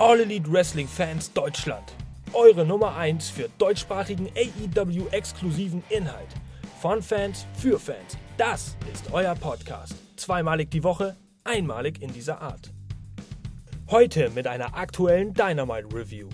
All Elite Wrestling Fans Deutschland. Eure Nummer 1 für deutschsprachigen AEW-exklusiven Inhalt. Von Fans für Fans. Das ist euer Podcast. Zweimalig die Woche, einmalig in dieser Art. Heute mit einer aktuellen Dynamite Review.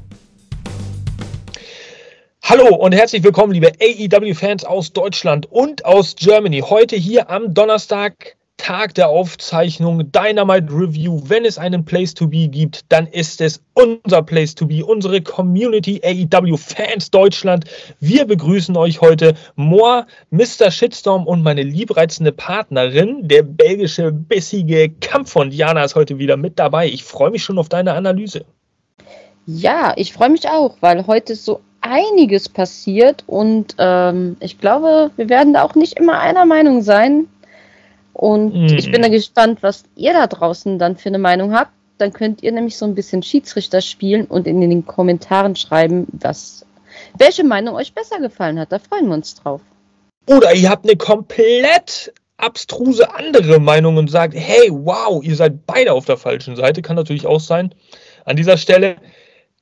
Hallo und herzlich willkommen, liebe AEW-Fans aus Deutschland und aus Germany. Heute hier am Donnerstag, Tag der Aufzeichnung, Dynamite Review. Wenn es einen Place to Be gibt, dann ist es unser Place to Be, unsere Community AEW Fans Deutschland. Wir begrüßen euch heute, Moa, Mr. Shitstorm und meine liebreizende Partnerin, der belgische bissige Kampf von Diana ist heute wieder mit dabei. Ich freue mich schon auf deine Analyse. Ja, ich freue mich auch, weil heute so einiges passiert und ähm, ich glaube, wir werden da auch nicht immer einer Meinung sein. Und mm. ich bin da gespannt, was ihr da draußen dann für eine Meinung habt. Dann könnt ihr nämlich so ein bisschen Schiedsrichter spielen und in den Kommentaren schreiben, was, welche Meinung euch besser gefallen hat. Da freuen wir uns drauf. Oder ihr habt eine komplett abstruse andere Meinung und sagt, hey, wow, ihr seid beide auf der falschen Seite. Kann natürlich auch sein. An dieser Stelle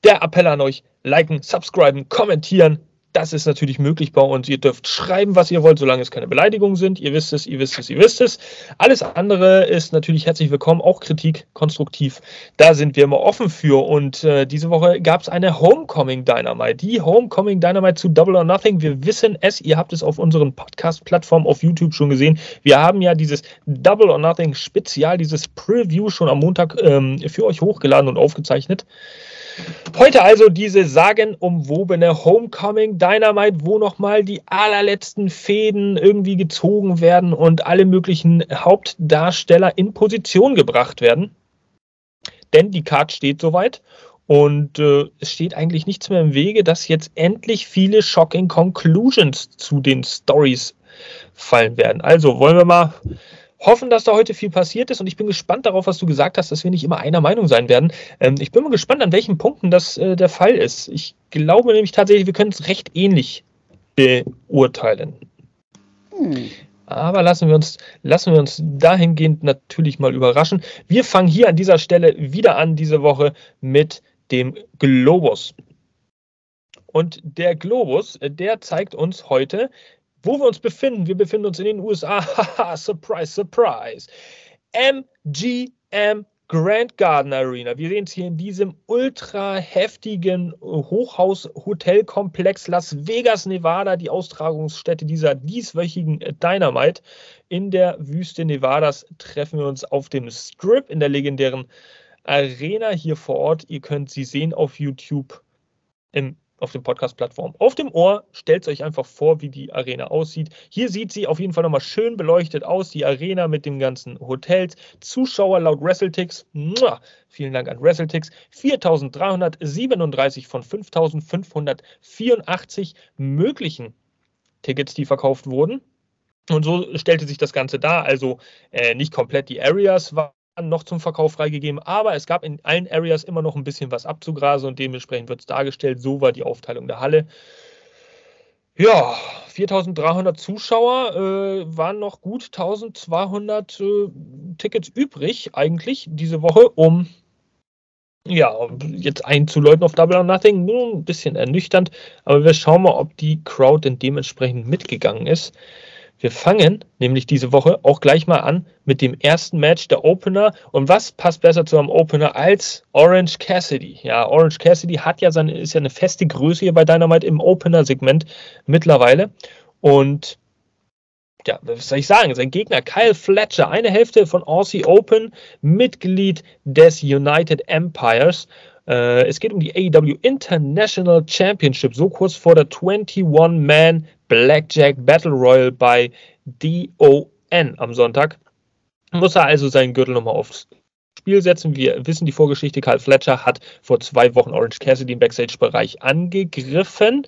der Appell an euch, liken, subscriben, kommentieren, das ist natürlich möglich bei uns. Ihr dürft schreiben, was ihr wollt, solange es keine Beleidigungen sind. Ihr wisst es, ihr wisst es, ihr wisst es. Alles andere ist natürlich herzlich willkommen, auch Kritik, konstruktiv. Da sind wir immer offen für. Und äh, diese Woche gab es eine Homecoming Dynamite. Die Homecoming Dynamite zu Double or Nothing. Wir wissen es, ihr habt es auf unseren Podcast-Plattformen auf YouTube schon gesehen. Wir haben ja dieses Double or Nothing Spezial, dieses Preview schon am Montag ähm, für euch hochgeladen und aufgezeichnet. Heute also diese sagenumwobene Homecoming Dynamite, wo nochmal die allerletzten Fäden irgendwie gezogen werden und alle möglichen Hauptdarsteller in Position gebracht werden. Denn die Card steht soweit und äh, es steht eigentlich nichts mehr im Wege, dass jetzt endlich viele Shocking Conclusions zu den Stories fallen werden. Also wollen wir mal hoffen, dass da heute viel passiert ist und ich bin gespannt darauf, was du gesagt hast, dass wir nicht immer einer Meinung sein werden. Ähm, ich bin mal gespannt, an welchen Punkten das äh, der Fall ist. Ich glaube nämlich tatsächlich, wir können es recht ähnlich beurteilen. Hm. Aber lassen wir, uns, lassen wir uns dahingehend natürlich mal überraschen. Wir fangen hier an dieser Stelle wieder an, diese Woche mit dem Globus. Und der Globus, äh, der zeigt uns heute, wo wir uns befinden, wir befinden uns in den USA. Surprise, surprise. MGM Grand Garden Arena. Wir sehen es hier in diesem ultra heftigen Hochhaus-Hotelkomplex Las Vegas, Nevada, die Austragungsstätte dieser dieswöchigen Dynamite. In der Wüste Nevadas treffen wir uns auf dem Strip in der legendären Arena hier vor Ort. Ihr könnt sie sehen auf YouTube im auf den Podcast-Plattformen. Auf dem Ohr stellt euch einfach vor, wie die Arena aussieht. Hier sieht sie auf jeden Fall nochmal schön beleuchtet aus, die Arena mit den ganzen Hotels. Zuschauer laut WrestleTix, vielen Dank an WrestleTix, 4.337 von 5.584 möglichen Tickets, die verkauft wurden. Und so stellte sich das Ganze dar. Also äh, nicht komplett die Areas waren noch zum Verkauf freigegeben, aber es gab in allen Areas immer noch ein bisschen was abzugrasen und dementsprechend wird es dargestellt. So war die Aufteilung der Halle. Ja, 4300 Zuschauer äh, waren noch gut 1200 äh, Tickets übrig, eigentlich diese Woche, um ja, jetzt einzuläuten auf Double or Nothing. Nur ein bisschen ernüchternd, aber wir schauen mal, ob die Crowd denn dementsprechend mitgegangen ist. Wir fangen nämlich diese Woche auch gleich mal an mit dem ersten Match der Opener. Und was passt besser zu einem Opener als Orange Cassidy? Ja, Orange Cassidy hat ja seine, ist ja eine feste Größe hier bei Dynamite im Opener-Segment mittlerweile. Und ja, was soll ich sagen? Sein Gegner Kyle Fletcher, eine Hälfte von Aussie Open, Mitglied des United Empires. Äh, es geht um die AEW International Championship, so kurz vor der 21-Man Blackjack Battle Royal bei DON am Sonntag. Muss er also seinen Gürtel nochmal aufs Spiel setzen. Wir wissen die Vorgeschichte. Karl Fletcher hat vor zwei Wochen Orange Cassidy im Backstage-Bereich angegriffen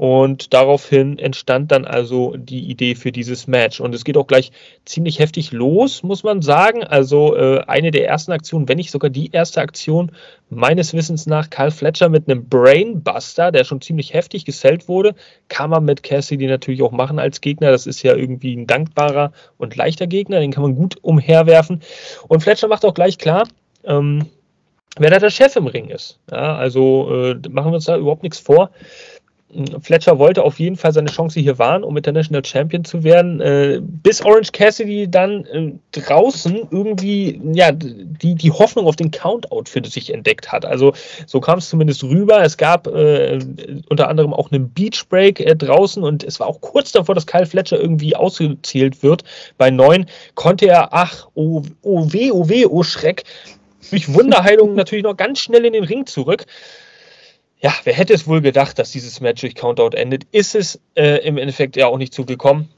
und daraufhin entstand dann also die Idee für dieses Match. Und es geht auch gleich ziemlich heftig los, muss man sagen. Also äh, eine der ersten Aktionen, wenn nicht sogar die erste Aktion meines Wissens nach, Karl Fletcher mit einem Brainbuster, der schon ziemlich heftig gesellt wurde, kann man mit Cassidy natürlich auch machen als Gegner. Das ist ja irgendwie ein dankbarer und leichter Gegner, den kann man gut umherwerfen. Und Fletcher macht auch gleich klar, ähm, wer da der Chef im Ring ist. Ja, also äh, machen wir uns da überhaupt nichts vor. Fletcher wollte auf jeden Fall seine Chance hier wahren, um International Champion zu werden, äh, bis Orange Cassidy dann äh, draußen irgendwie ja, die, die Hoffnung auf den Countout für sich entdeckt hat. Also so kam es zumindest rüber. Es gab äh, unter anderem auch einen Beach Break äh, draußen und es war auch kurz davor, dass Kyle Fletcher irgendwie ausgezählt wird. Bei neun konnte er, ach, oh, oh weh, oh weh, oh Schreck, durch Wunderheilung natürlich noch ganz schnell in den Ring zurück ja, wer hätte es wohl gedacht, dass dieses Match durch Countout endet? Ist es äh, im Endeffekt ja auch nicht zugekommen.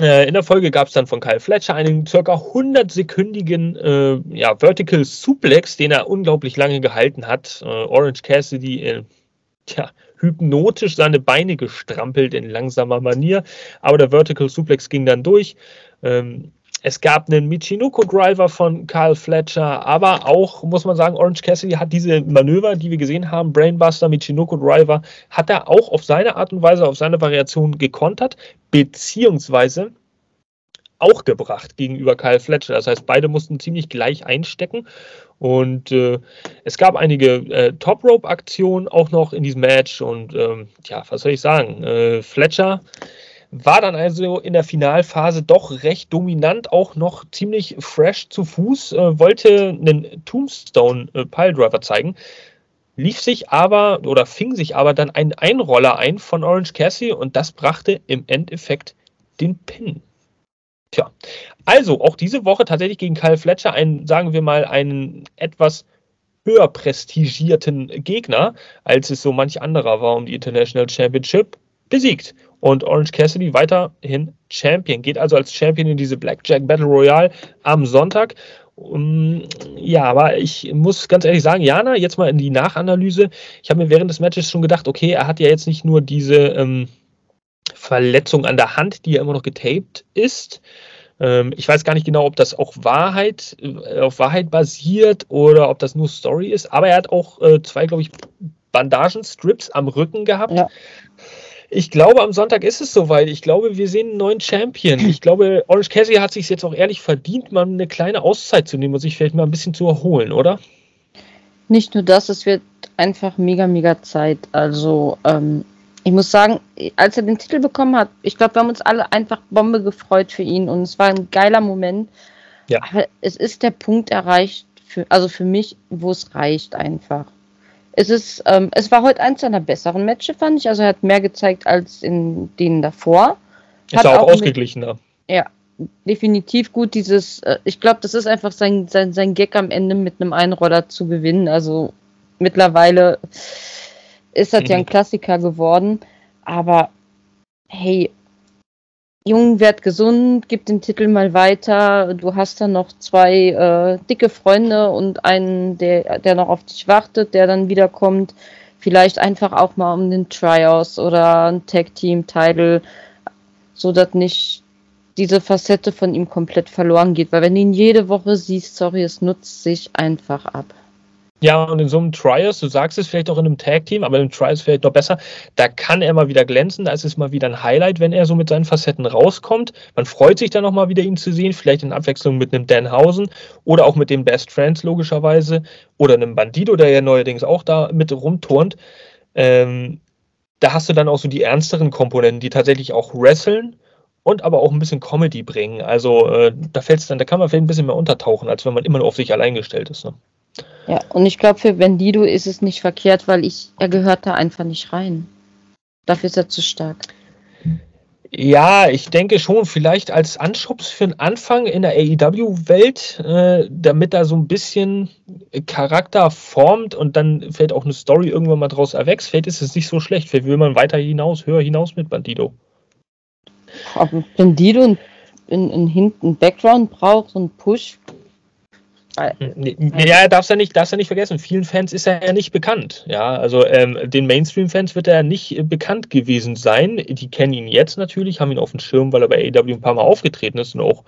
Äh, in der Folge gab es dann von Kyle Fletcher einen circa 100-sekündigen äh, ja, Vertical Suplex, den er unglaublich lange gehalten hat. Äh, Orange Cassidy äh, tja, hypnotisch seine Beine gestrampelt in langsamer Manier, aber der Vertical Suplex ging dann durch. Ähm, es gab einen Michinoku-Driver von Carl Fletcher, aber auch, muss man sagen, Orange Cassidy hat diese Manöver, die wir gesehen haben, Brainbuster, Michinoku-Driver, hat er auch auf seine Art und Weise, auf seine Variation gekontert, beziehungsweise auch gebracht gegenüber Kyle Fletcher. Das heißt, beide mussten ziemlich gleich einstecken. Und äh, es gab einige äh, Top-Rope-Aktionen auch noch in diesem Match. Und ähm, ja, was soll ich sagen? Äh, Fletcher war dann also in der Finalphase doch recht dominant, auch noch ziemlich fresh zu Fuß, äh, wollte einen Tombstone äh, Piledriver zeigen, lief sich aber oder fing sich aber dann ein Einroller ein von Orange Cassie und das brachte im Endeffekt den Pin. Tja, also auch diese Woche tatsächlich gegen Kyle Fletcher einen, sagen wir mal, einen etwas höher prestigierten Gegner, als es so manch anderer war um die International Championship, besiegt und Orange Cassidy weiterhin Champion. Geht also als Champion in diese Blackjack Battle Royale am Sonntag. Ja, aber ich muss ganz ehrlich sagen, Jana, jetzt mal in die Nachanalyse. Ich habe mir während des Matches schon gedacht, okay, er hat ja jetzt nicht nur diese ähm, Verletzung an der Hand, die ja immer noch getaped ist. Ähm, ich weiß gar nicht genau, ob das auch Wahrheit, äh, auf Wahrheit basiert oder ob das nur Story ist, aber er hat auch äh, zwei, glaube ich, Bandagenstrips am Rücken gehabt. Ja. Ich glaube, am Sonntag ist es soweit. Ich glaube, wir sehen einen neuen Champion. Ich glaube, Orange Cassidy hat sich jetzt auch ehrlich verdient, mal eine kleine Auszeit zu nehmen und sich vielleicht mal ein bisschen zu erholen, oder? Nicht nur das, es wird einfach mega, mega Zeit. Also, ähm, ich muss sagen, als er den Titel bekommen hat, ich glaube, wir haben uns alle einfach Bombe gefreut für ihn und es war ein geiler Moment. Ja. Aber es ist der Punkt erreicht, für, also für mich, wo es reicht einfach. Es, ist, ähm, es war heute eins seiner besseren Matches, fand ich. Also er hat mehr gezeigt als in denen davor. Ist hat auch, auch ausgeglichener. Mit, ja, definitiv gut. Dieses, äh, ich glaube, das ist einfach sein, sein, sein Gag am Ende mit einem Einroller zu gewinnen. Also mittlerweile ist das mhm. ja ein Klassiker geworden. Aber hey, Jung, werd gesund, gib den Titel mal weiter. Du hast dann noch zwei äh, dicke Freunde und einen, der, der noch auf dich wartet, der dann wiederkommt. Vielleicht einfach auch mal um den Tryouts oder ein Tag-Team-Title, so dass nicht diese Facette von ihm komplett verloren geht. Weil wenn du ihn jede Woche siehst, sorry, es nutzt sich einfach ab. Ja, und in so einem Trials, du sagst es vielleicht auch in einem Tag-Team, aber in einem Trials vielleicht noch besser, da kann er mal wieder glänzen, da ist es mal wieder ein Highlight, wenn er so mit seinen Facetten rauskommt. Man freut sich dann nochmal wieder ihn zu sehen, vielleicht in Abwechslung mit einem Danhausen oder auch mit den Best Friends logischerweise oder einem Bandido, der ja neuerdings auch da mit rumturnt. Ähm, da hast du dann auch so die ernsteren Komponenten, die tatsächlich auch wresteln und aber auch ein bisschen Comedy bringen. Also äh, da fällt es dann, da kann man vielleicht ein bisschen mehr untertauchen, als wenn man immer nur auf sich allein gestellt ist. Ne? Ja, und ich glaube, für Bendido ist es nicht verkehrt, weil ich, er gehört da einfach nicht rein. Dafür ist er zu stark. Ja, ich denke schon, vielleicht als Anschubs für den Anfang in der AEW-Welt, äh, damit er so ein bisschen Charakter formt und dann vielleicht auch eine Story irgendwann mal draus erwächst. Vielleicht ist es nicht so schlecht. Vielleicht will man weiter hinaus, höher hinaus mit Bandido. Ob Bandido einen, einen, einen Background braucht, so einen Push, ja, darfst ja nicht, darfst ja nicht vergessen. Vielen Fans ist er ja nicht bekannt. Ja, also ähm, den Mainstream-Fans wird er nicht äh, bekannt gewesen sein. Die kennen ihn jetzt natürlich, haben ihn auf dem Schirm, weil er bei AEW ein paar Mal aufgetreten ist und auch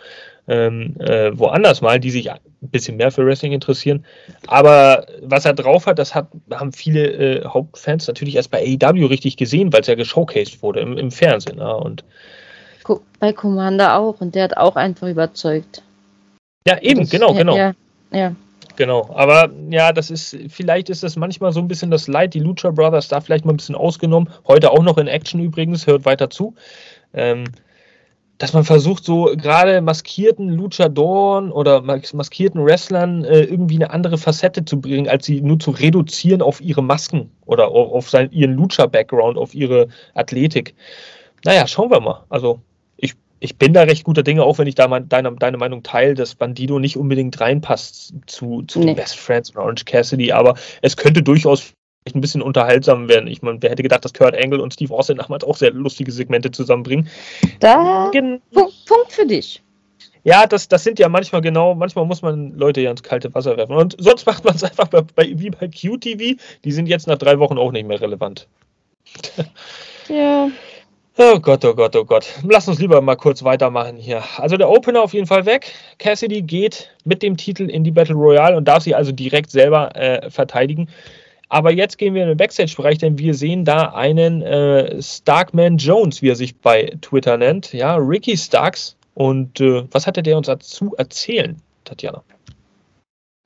ähm, äh, woanders mal, die sich ein bisschen mehr für Wrestling interessieren. Aber was er drauf hat, das hat, haben viele äh, Hauptfans natürlich erst bei AEW richtig gesehen, weil es ja geshowcased wurde im, im Fernsehen. Ja, und bei Commander auch und der hat auch einfach überzeugt. Ja, eben, das, genau, genau. Ja, ja. Genau, aber ja, das ist, vielleicht ist das manchmal so ein bisschen das Leid, die Lucha Brothers da vielleicht mal ein bisschen ausgenommen. Heute auch noch in Action übrigens, hört weiter zu. Ähm, dass man versucht, so gerade maskierten Luchadoren oder maskierten Wrestlern äh, irgendwie eine andere Facette zu bringen, als sie nur zu reduzieren auf ihre Masken oder auf, auf sein, ihren Lucha-Background, auf ihre Athletik. Naja, schauen wir mal. Also ich, bin da recht guter Dinge, auch wenn ich da mein, deine, deine Meinung teile, dass Bandido nicht unbedingt reinpasst zu, zu nee. den Best Friends und Orange Cassidy, aber es könnte durchaus ein bisschen unterhaltsam werden. Ich meine, wer hätte gedacht, dass Kurt Angle und Steve Austin damals auch sehr lustige Segmente zusammenbringen. Da Gen Punkt, Punkt für dich. Ja, das, das sind ja manchmal genau, manchmal muss man Leute ja ins kalte Wasser werfen. Und sonst macht man es einfach bei, bei, wie bei QTV. Die sind jetzt nach drei Wochen auch nicht mehr relevant. Ja. Oh Gott, oh Gott, oh Gott. Lass uns lieber mal kurz weitermachen hier. Also der Opener auf jeden Fall weg. Cassidy geht mit dem Titel in die Battle Royale und darf sie also direkt selber äh, verteidigen. Aber jetzt gehen wir in den Backstage-Bereich, denn wir sehen da einen äh, Starkman Jones, wie er sich bei Twitter nennt. Ja, Ricky Starks. Und äh, was hatte der uns dazu erzählen, Tatjana?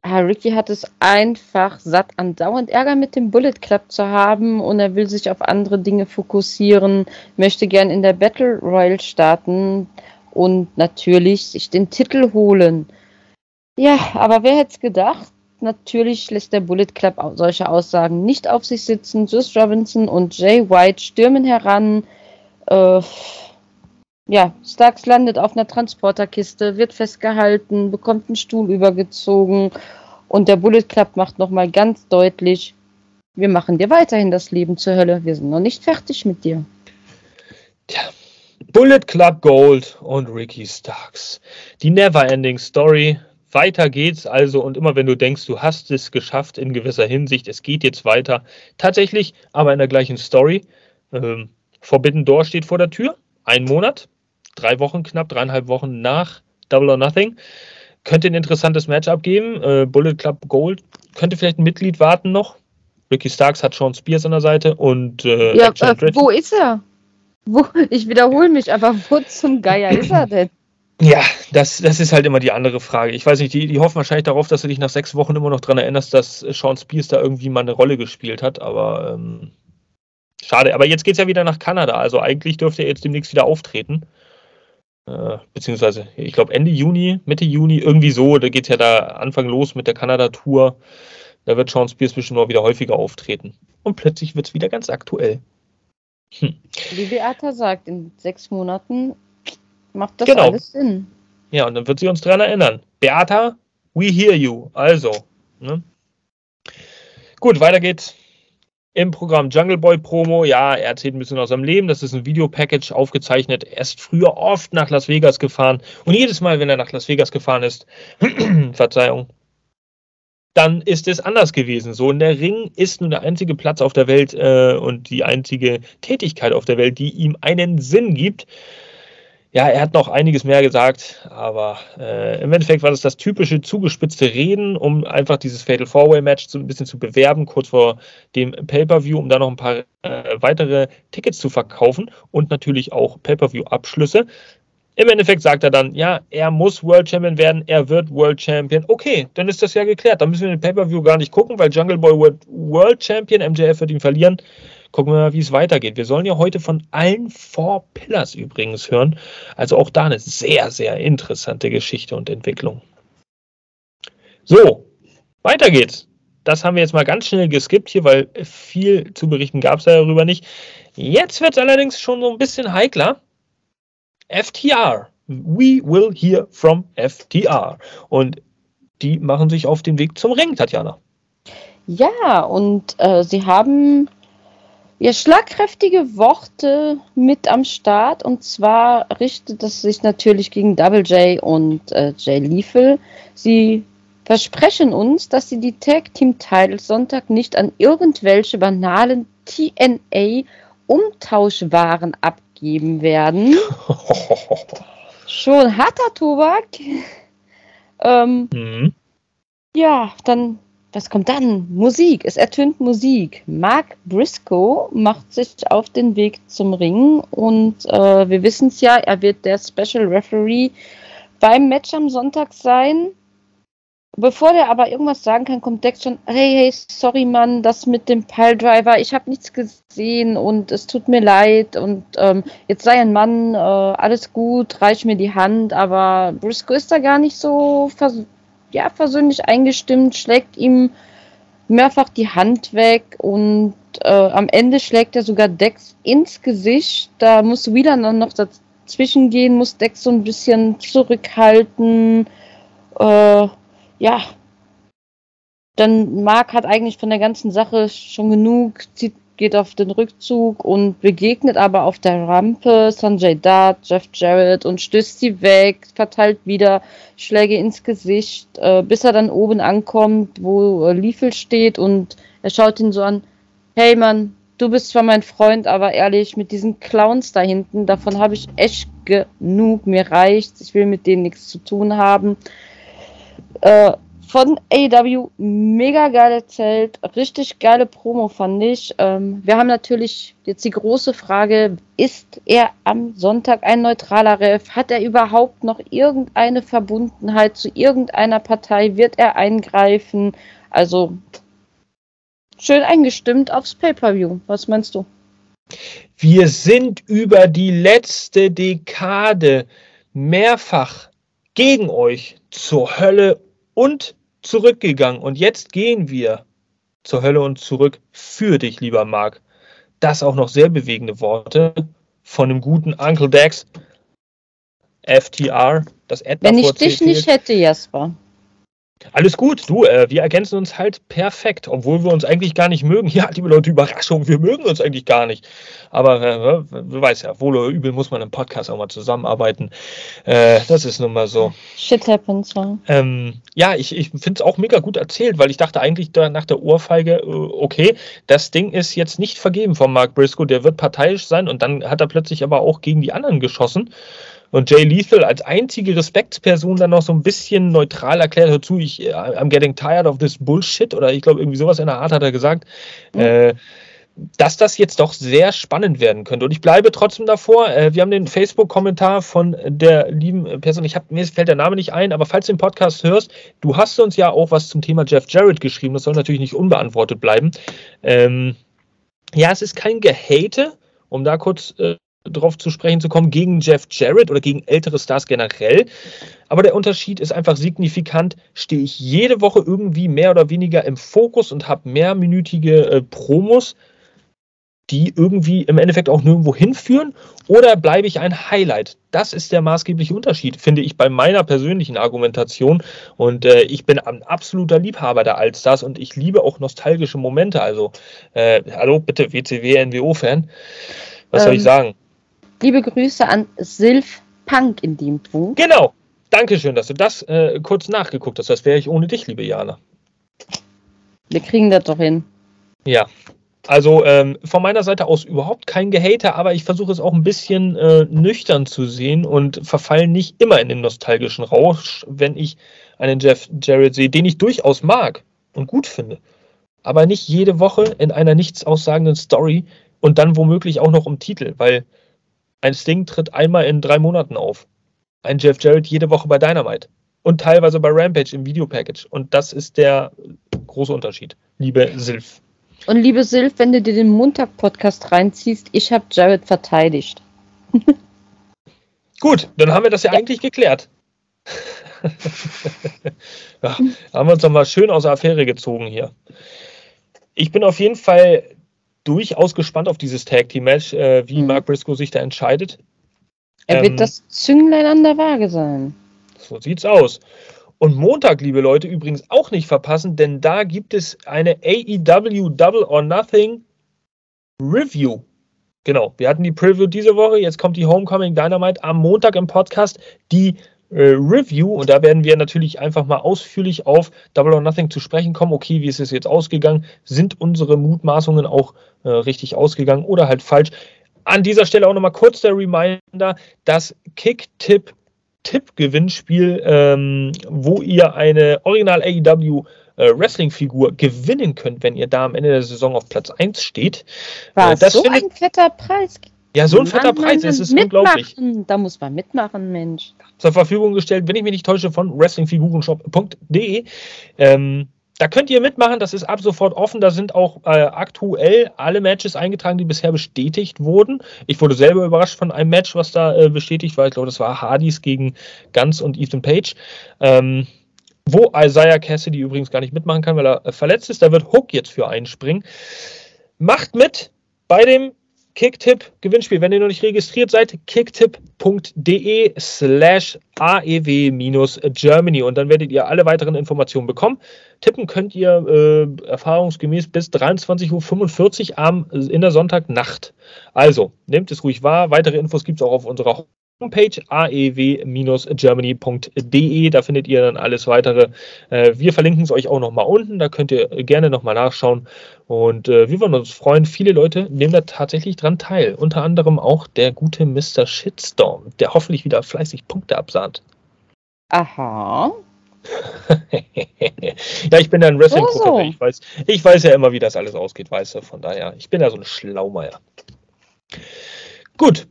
Ricky hat es einfach satt, andauernd Ärger mit dem Bullet Club zu haben und er will sich auf andere Dinge fokussieren, möchte gern in der Battle Royale starten und natürlich sich den Titel holen. Ja, aber wer hätte es gedacht? Natürlich lässt der Bullet Club solche Aussagen nicht auf sich sitzen. Juice Robinson und Jay White stürmen heran. Äh, ja, Starks landet auf einer Transporterkiste, wird festgehalten, bekommt einen Stuhl übergezogen und der Bullet Club macht nochmal ganz deutlich, wir machen dir weiterhin das Leben zur Hölle. Wir sind noch nicht fertig mit dir. Tja, Bullet Club Gold und Ricky Starks. Die Neverending Story weiter geht's also und immer wenn du denkst, du hast es geschafft in gewisser Hinsicht, es geht jetzt weiter, tatsächlich aber in der gleichen Story. Ähm, Forbidden Door steht vor der Tür, ein Monat, drei Wochen knapp, dreieinhalb Wochen nach Double or Nothing. Könnte ein interessantes Matchup geben. Äh, Bullet Club Gold könnte vielleicht ein Mitglied warten noch. Ricky Starks hat Sean Spears an der Seite und äh, ja, äh, wo ist er? Wo, ich wiederhole mich, aber wo zum Geier ist er denn? Ja, das, das ist halt immer die andere Frage. Ich weiß nicht, die, die hoffen wahrscheinlich darauf, dass du dich nach sechs Wochen immer noch daran erinnerst, dass Sean Spears da irgendwie mal eine Rolle gespielt hat, aber ähm, schade. Aber jetzt geht es ja wieder nach Kanada, also eigentlich dürfte er jetzt demnächst wieder auftreten. Äh, beziehungsweise, ich glaube Ende Juni, Mitte Juni, irgendwie so, da geht es ja da Anfang los mit der Kanada-Tour. Da wird Sean Spears bestimmt noch wieder häufiger auftreten. Und plötzlich wird es wieder ganz aktuell. Hm. Wie Beata sagt, in sechs Monaten Macht das genau. alles Sinn? Ja, und dann wird sie uns daran erinnern. Beata, we hear you. Also. Ne? Gut, weiter geht's im Programm Jungle Boy Promo. Ja, er erzählt ein bisschen aus seinem Leben. Das ist ein Videopackage aufgezeichnet. Er ist früher oft nach Las Vegas gefahren. Und jedes Mal, wenn er nach Las Vegas gefahren ist, Verzeihung, dann ist es anders gewesen. So, und der Ring ist nun der einzige Platz auf der Welt äh, und die einzige Tätigkeit auf der Welt, die ihm einen Sinn gibt ja, er hat noch einiges mehr gesagt, aber äh, im Endeffekt war das das typische zugespitzte Reden, um einfach dieses Fatal Four-Way Match so ein bisschen zu bewerben, kurz vor dem Pay-Per-View, um da noch ein paar äh, weitere Tickets zu verkaufen und natürlich auch Pay-Per-View-Abschlüsse. Im Endeffekt sagt er dann, ja, er muss World Champion werden, er wird World Champion. Okay, dann ist das ja geklärt. Dann müssen wir den Pay-Per-View gar nicht gucken, weil Jungle Boy wird World Champion, MJF wird ihn verlieren. Gucken wir mal, wie es weitergeht. Wir sollen ja heute von allen Four Pillars übrigens hören. Also auch da eine sehr, sehr interessante Geschichte und Entwicklung. So, weiter geht's. Das haben wir jetzt mal ganz schnell geskippt hier, weil viel zu berichten gab es darüber nicht. Jetzt wird es allerdings schon so ein bisschen heikler. FTR. We will hear from FTR. Und die machen sich auf den Weg zum Ring, Tatjana. Ja, und äh, sie haben ja, schlagkräftige Worte mit am Start und zwar richtet es sich natürlich gegen Double J und äh, Jay Lethal. Sie versprechen uns, dass sie die Tag Team Titles Sonntag nicht an irgendwelche banalen TNA Umtauschwaren abgeben werden. Schon harter Tobak. ähm, mhm. Ja, dann was kommt dann? Musik. Es ertönt Musik. Mark Briscoe macht sich auf den Weg zum Ring und äh, wir wissen es ja, er wird der Special Referee beim Match am Sonntag sein. Bevor der aber irgendwas sagen kann, kommt Dex schon, hey, hey, sorry Mann, das mit dem Piledriver, ich habe nichts gesehen und es tut mir leid und ähm, jetzt sei ein Mann, äh, alles gut, reich mir die Hand, aber Briscoe ist da gar nicht so vers ja, versöhnlich eingestimmt, schlägt ihm mehrfach die Hand weg und äh, am Ende schlägt er sogar Dex ins Gesicht. Da muss Wheeler dann noch dazwischen gehen, muss Dex so ein bisschen zurückhalten. Äh, ja, dann Mark hat eigentlich von der ganzen Sache schon genug, zieht, geht auf den Rückzug und begegnet aber auf der Rampe Sanjay Dutt, Jeff Jarrett und stößt sie weg, verteilt wieder Schläge ins Gesicht, äh, bis er dann oben ankommt, wo äh, Liefel steht und er schaut ihn so an, hey Mann, du bist zwar mein Freund, aber ehrlich, mit diesen Clowns da hinten, davon habe ich echt genug, mir reicht's, ich will mit denen nichts zu tun haben. Äh, von AEW mega geil erzählt, richtig geile Promo fand ich. Ähm, wir haben natürlich jetzt die große Frage, ist er am Sonntag ein neutraler Ref? Hat er überhaupt noch irgendeine Verbundenheit zu irgendeiner Partei? Wird er eingreifen? Also schön eingestimmt aufs Pay-per-view. Was meinst du? Wir sind über die letzte Dekade mehrfach gegen euch zur Hölle und zurückgegangen. Und jetzt gehen wir zur Hölle und zurück für dich, lieber Marc. Das auch noch sehr bewegende Worte von dem guten Uncle Dex. FTR, das Edna Wenn ich dich nicht hätte, Jasper. Alles gut, du, äh, wir ergänzen uns halt perfekt, obwohl wir uns eigentlich gar nicht mögen. Ja, liebe Leute, Überraschung, wir mögen uns eigentlich gar nicht. Aber äh, du weißt ja, wohl oder übel muss man im Podcast auch mal zusammenarbeiten. Äh, das ist nun mal so. Shit happens, ja. Ähm, ja, ich, ich finde es auch mega gut erzählt, weil ich dachte eigentlich da nach der Ohrfeige, äh, okay, das Ding ist jetzt nicht vergeben von Mark Briscoe, der wird parteiisch sein und dann hat er plötzlich aber auch gegen die anderen geschossen. Und Jay Lethal als einzige Respektsperson dann noch so ein bisschen neutral erklärt, dazu, ich, äh, I'm getting tired of this bullshit oder ich glaube irgendwie sowas in der Art hat er gesagt, mhm. äh, dass das jetzt doch sehr spannend werden könnte. Und ich bleibe trotzdem davor. Äh, wir haben den Facebook-Kommentar von der lieben Person, ich hab, mir fällt der Name nicht ein, aber falls du den Podcast hörst, du hast uns ja auch was zum Thema Jeff Jarrett geschrieben, das soll natürlich nicht unbeantwortet bleiben. Ähm, ja, es ist kein Gehate, um da kurz äh, drauf zu sprechen zu kommen, gegen Jeff Jarrett oder gegen ältere Stars generell. Aber der Unterschied ist einfach signifikant. Stehe ich jede Woche irgendwie mehr oder weniger im Fokus und habe mehrminütige äh, Promos, die irgendwie im Endeffekt auch nirgendwo hinführen, oder bleibe ich ein Highlight? Das ist der maßgebliche Unterschied, finde ich, bei meiner persönlichen Argumentation. Und äh, ich bin ein absoluter Liebhaber der Allstars und ich liebe auch nostalgische Momente. Also, äh, hallo, bitte, WCW, NWO-Fan. Was ähm, soll ich ähm, sagen? Liebe Grüße an Silf Punk in dem Punkt. Genau. Dankeschön, dass du das äh, kurz nachgeguckt hast. Das wäre ich ohne dich, liebe Jana. Wir kriegen das doch hin. Ja. Also ähm, von meiner Seite aus überhaupt kein Gehater, aber ich versuche es auch ein bisschen äh, nüchtern zu sehen und verfallen nicht immer in den nostalgischen Rausch, wenn ich einen Jeff Jarrett sehe, den ich durchaus mag und gut finde. Aber nicht jede Woche in einer nichts aussagenden Story und dann womöglich auch noch um Titel, weil ein Sting tritt einmal in drei Monaten auf. Ein Jeff Jarrett jede Woche bei Dynamite. Und teilweise bei Rampage im Videopackage. Und das ist der große Unterschied, liebe Silf. Und liebe Silf, wenn du dir den Montag-Podcast reinziehst, ich habe Jarrett verteidigt. Gut, dann haben wir das ja, ja. eigentlich geklärt. ja, haben wir uns nochmal schön aus der Affäre gezogen hier. Ich bin auf jeden Fall durchaus gespannt auf dieses Tag Team Match, äh, wie mhm. Mark Briscoe sich da entscheidet. Er ähm, wird das Zünglein an der Waage sein. So sieht's aus. Und Montag, liebe Leute, übrigens auch nicht verpassen, denn da gibt es eine AEW Double or Nothing Review. Genau, wir hatten die Preview diese Woche, jetzt kommt die Homecoming Dynamite am Montag im Podcast. Die äh, Review und da werden wir natürlich einfach mal ausführlich auf Double or Nothing zu sprechen kommen. Okay, wie ist es jetzt ausgegangen? Sind unsere Mutmaßungen auch äh, richtig ausgegangen oder halt falsch? An dieser Stelle auch nochmal kurz der Reminder, das Kick-Tipp Tipp-Gewinnspiel, ähm, wo ihr eine Original AEW äh, Wrestling-Figur gewinnen könnt, wenn ihr da am Ende der Saison auf Platz 1 steht. War äh, das so findet, ein fetter Preis? Ja, so ein fetter Preis, das ist mitmachen. unglaublich. Da muss man mitmachen, Mensch. Zur Verfügung gestellt, wenn ich mich nicht täusche, von wrestlingfigurenshop.de. Ähm, da könnt ihr mitmachen, das ist ab sofort offen. Da sind auch äh, aktuell alle Matches eingetragen, die bisher bestätigt wurden. Ich wurde selber überrascht von einem Match, was da äh, bestätigt war. Ich glaube, das war Hardys gegen Guns und Ethan Page. Ähm, wo Isaiah Cassidy übrigens gar nicht mitmachen kann, weil er äh, verletzt ist. Da wird Hook jetzt für einspringen. Macht mit bei dem Kicktipp-Gewinnspiel. Wenn ihr noch nicht registriert seid, kicktipp.de slash aew-germany und dann werdet ihr alle weiteren Informationen bekommen. Tippen könnt ihr äh, erfahrungsgemäß bis 23.45 Uhr am, in der Sonntagnacht. Also, nehmt es ruhig wahr. Weitere Infos gibt es auch auf unserer Homepage aew-germany.de. Da findet ihr dann alles weitere. Äh, wir verlinken es euch auch nochmal unten. Da könnt ihr gerne nochmal nachschauen. Und äh, wir würden uns freuen. Viele Leute nehmen da tatsächlich dran teil. Unter anderem auch der gute Mr. Shitstorm, der hoffentlich wieder fleißig Punkte absahnt. Aha. ja, ich bin ja ein Wrestling-Gucker. So. Ich, weiß, ich weiß ja immer, wie das alles ausgeht, weißt du. Von daher, ich bin ja so ein Schlaumeier. Gut,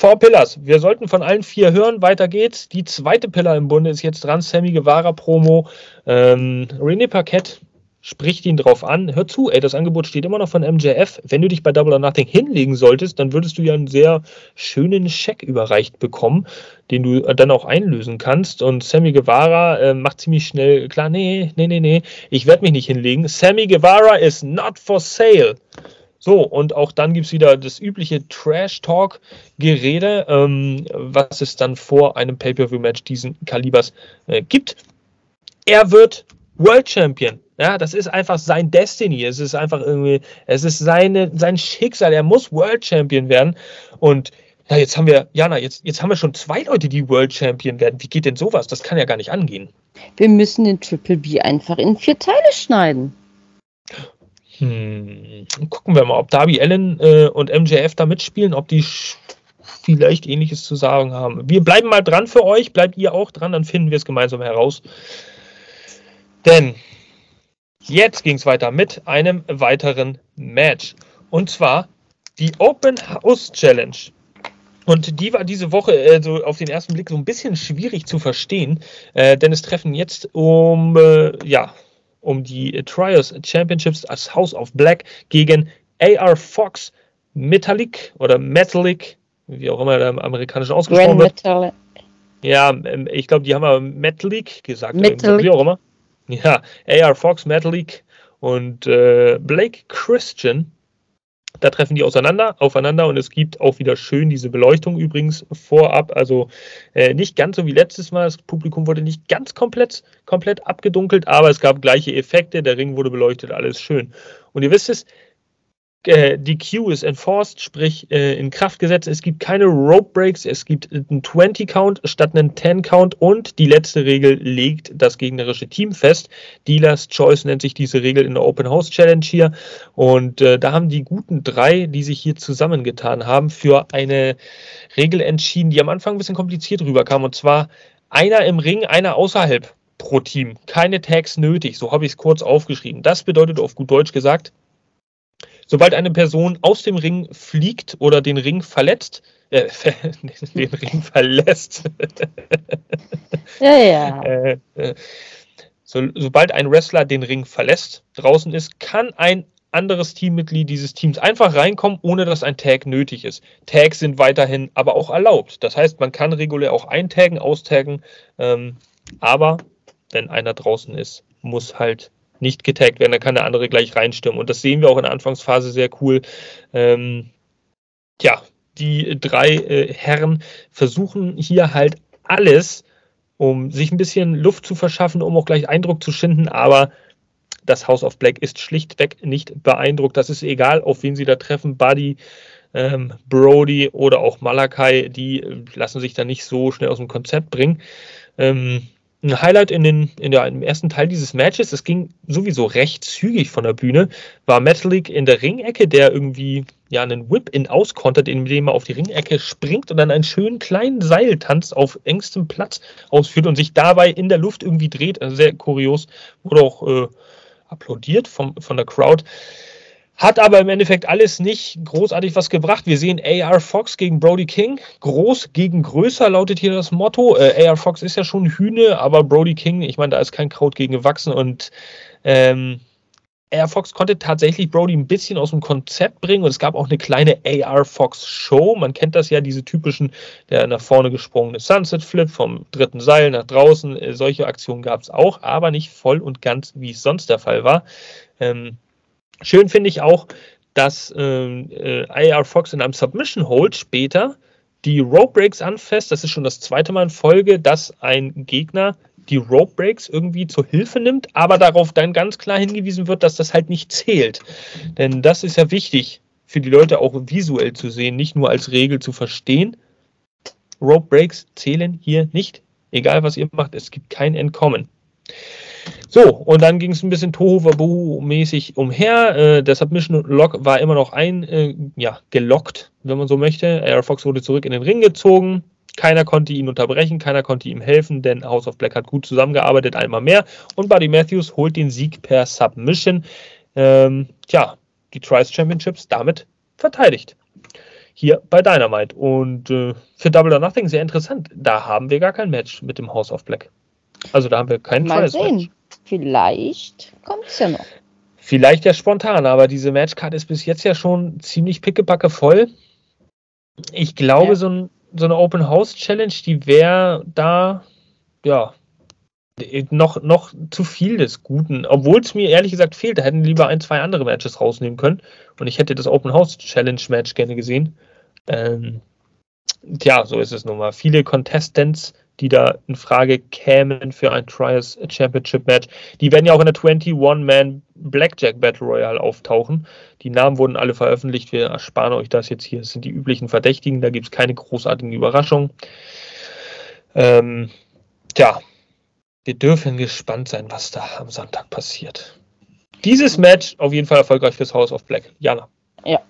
Four Pillars. Wir sollten von allen vier hören. Weiter geht's. Die zweite Pillar im Bunde ist jetzt dran. Sammy Guevara Promo. Ähm, René Paquette spricht ihn drauf an. Hör zu, ey, das Angebot steht immer noch von MJF. Wenn du dich bei Double or Nothing hinlegen solltest, dann würdest du ja einen sehr schönen Scheck überreicht bekommen, den du dann auch einlösen kannst. Und Sammy Guevara äh, macht ziemlich schnell klar, nee, nee, nee, nee, ich werde mich nicht hinlegen. Sammy Guevara is not for sale. So, und auch dann gibt es wieder das übliche Trash-Talk-Gerede, ähm, was es dann vor einem Pay-Per-View-Match diesen Kalibers äh, gibt. Er wird World Champion. Ja, das ist einfach sein Destiny. Es ist einfach irgendwie, es ist seine, sein Schicksal. Er muss World Champion werden. Und ja, jetzt haben wir, Jana, jetzt, jetzt haben wir schon zwei Leute, die World Champion werden. Wie geht denn sowas? Das kann ja gar nicht angehen. Wir müssen den Triple B einfach in vier Teile schneiden. Hm, gucken wir mal, ob Darby Allen äh, und MJF da mitspielen, ob die vielleicht ähnliches zu sagen haben. Wir bleiben mal dran für euch, bleibt ihr auch dran, dann finden wir es gemeinsam heraus. Denn jetzt ging es weiter mit einem weiteren Match. Und zwar die Open House Challenge. Und die war diese Woche äh, so auf den ersten Blick so ein bisschen schwierig zu verstehen, äh, denn es treffen jetzt um, äh, ja, um die Trials Championships als House of Black gegen AR Fox Metallic oder Metallic, wie auch immer der amerikanischen ausgesprochen Grand wird. Ja, ähm, ich glaube, die haben aber Metallic gesagt. Metallic. Wie auch immer. Ja, AR Fox, Metallic und äh, Blake Christian da treffen die auseinander, aufeinander und es gibt auch wieder schön diese Beleuchtung übrigens vorab. Also äh, nicht ganz so wie letztes Mal. Das Publikum wurde nicht ganz komplett, komplett abgedunkelt, aber es gab gleiche Effekte. Der Ring wurde beleuchtet, alles schön. Und ihr wisst es, äh, die Q ist enforced, sprich äh, in Kraft gesetzt. Es gibt keine Rope Breaks, es gibt einen 20 Count statt einen 10 Count und die letzte Regel legt das gegnerische Team fest. Dealers Choice nennt sich diese Regel in der Open House Challenge hier und äh, da haben die guten drei, die sich hier zusammengetan haben, für eine Regel entschieden, die am Anfang ein bisschen kompliziert rüberkam und zwar einer im Ring, einer außerhalb pro Team. Keine Tags nötig, so habe ich es kurz aufgeschrieben. Das bedeutet auf gut Deutsch gesagt, Sobald eine Person aus dem Ring fliegt oder den Ring verletzt, äh, den Ring verlässt. ja, ja. Äh, äh, so, sobald ein Wrestler den Ring verlässt, draußen ist, kann ein anderes Teammitglied dieses Teams einfach reinkommen, ohne dass ein Tag nötig ist. Tags sind weiterhin aber auch erlaubt. Das heißt, man kann regulär auch eintaggen, austaggen, ähm, aber wenn einer draußen ist, muss halt nicht getaggt werden, dann kann der andere gleich reinstürmen. Und das sehen wir auch in der Anfangsphase sehr cool. Ähm, ja, die drei äh, Herren versuchen hier halt alles, um sich ein bisschen Luft zu verschaffen, um auch gleich Eindruck zu schinden, aber das House of Black ist schlichtweg nicht beeindruckt. Das ist egal, auf wen sie da treffen. Buddy, ähm, Brody oder auch Malakai, die äh, lassen sich da nicht so schnell aus dem Konzept bringen. Ähm, ein Highlight in den, in der, im ersten Teil dieses Matches, es ging sowieso recht zügig von der Bühne, war Metalik in der Ringecke, der irgendwie ja einen Whip-In auskontert, indem er auf die Ringecke springt und dann einen schönen kleinen Seiltanz auf engstem Platz ausführt und sich dabei in der Luft irgendwie dreht. Also sehr kurios, wurde auch äh, applaudiert vom, von der Crowd. Hat aber im Endeffekt alles nicht großartig was gebracht. Wir sehen AR Fox gegen Brody King. Groß gegen größer lautet hier das Motto. Äh, AR Fox ist ja schon Hühne, aber Brody King, ich meine, da ist kein Kraut gegen gewachsen und ähm, AR Fox konnte tatsächlich Brody ein bisschen aus dem Konzept bringen und es gab auch eine kleine AR Fox Show. Man kennt das ja, diese typischen, der nach vorne gesprungene Sunset Flip vom dritten Seil nach draußen. Äh, solche Aktionen gab es auch, aber nicht voll und ganz, wie es sonst der Fall war. Ähm, Schön finde ich auch, dass ähm, äh, AR Fox in einem Submission Hold später die Rope Breaks anfasst. Das ist schon das zweite Mal in Folge, dass ein Gegner die Rope Breaks irgendwie zur Hilfe nimmt, aber darauf dann ganz klar hingewiesen wird, dass das halt nicht zählt. Denn das ist ja wichtig für die Leute auch visuell zu sehen, nicht nur als Regel zu verstehen. Rope Breaks zählen hier nicht. Egal was ihr macht, es gibt kein Entkommen. So, und dann ging es ein bisschen Tohu-Wabohu-mäßig umher. Äh, der Submission-Lock war immer noch ein, äh, ja, gelockt, wenn man so möchte. Air Fox wurde zurück in den Ring gezogen. Keiner konnte ihn unterbrechen, keiner konnte ihm helfen, denn House of Black hat gut zusammengearbeitet, einmal mehr. Und Buddy Matthews holt den Sieg per Submission. Ähm, tja, die Trice Championships damit verteidigt. Hier bei Dynamite. Und äh, für Double or Nothing sehr interessant. Da haben wir gar kein Match mit dem House of Black. Also da haben wir keinen Mal sehen. Vielleicht kommt es ja noch. Vielleicht ja spontan, aber diese Matchcard ist bis jetzt ja schon ziemlich pickepacke voll. Ich glaube, ja. so, ein, so, eine Open House Challenge, die wäre da, ja, noch, noch zu viel des Guten. Obwohl es mir ehrlich gesagt fehlt, da hätten lieber ein, zwei andere Matches rausnehmen können. Und ich hätte das Open House Challenge Match gerne gesehen. Ähm, tja, so ist es nun mal. Viele Contestants die da in Frage kämen für ein Trials Championship Match. Die werden ja auch in der 21-Man Blackjack Battle Royale auftauchen. Die Namen wurden alle veröffentlicht. Wir ersparen euch das jetzt hier. Es sind die üblichen Verdächtigen. Da gibt es keine großartigen Überraschungen. Ähm, tja, wir dürfen gespannt sein, was da am Sonntag passiert. Dieses Match auf jeden Fall erfolgreich fürs House of Black. Jana. Ja,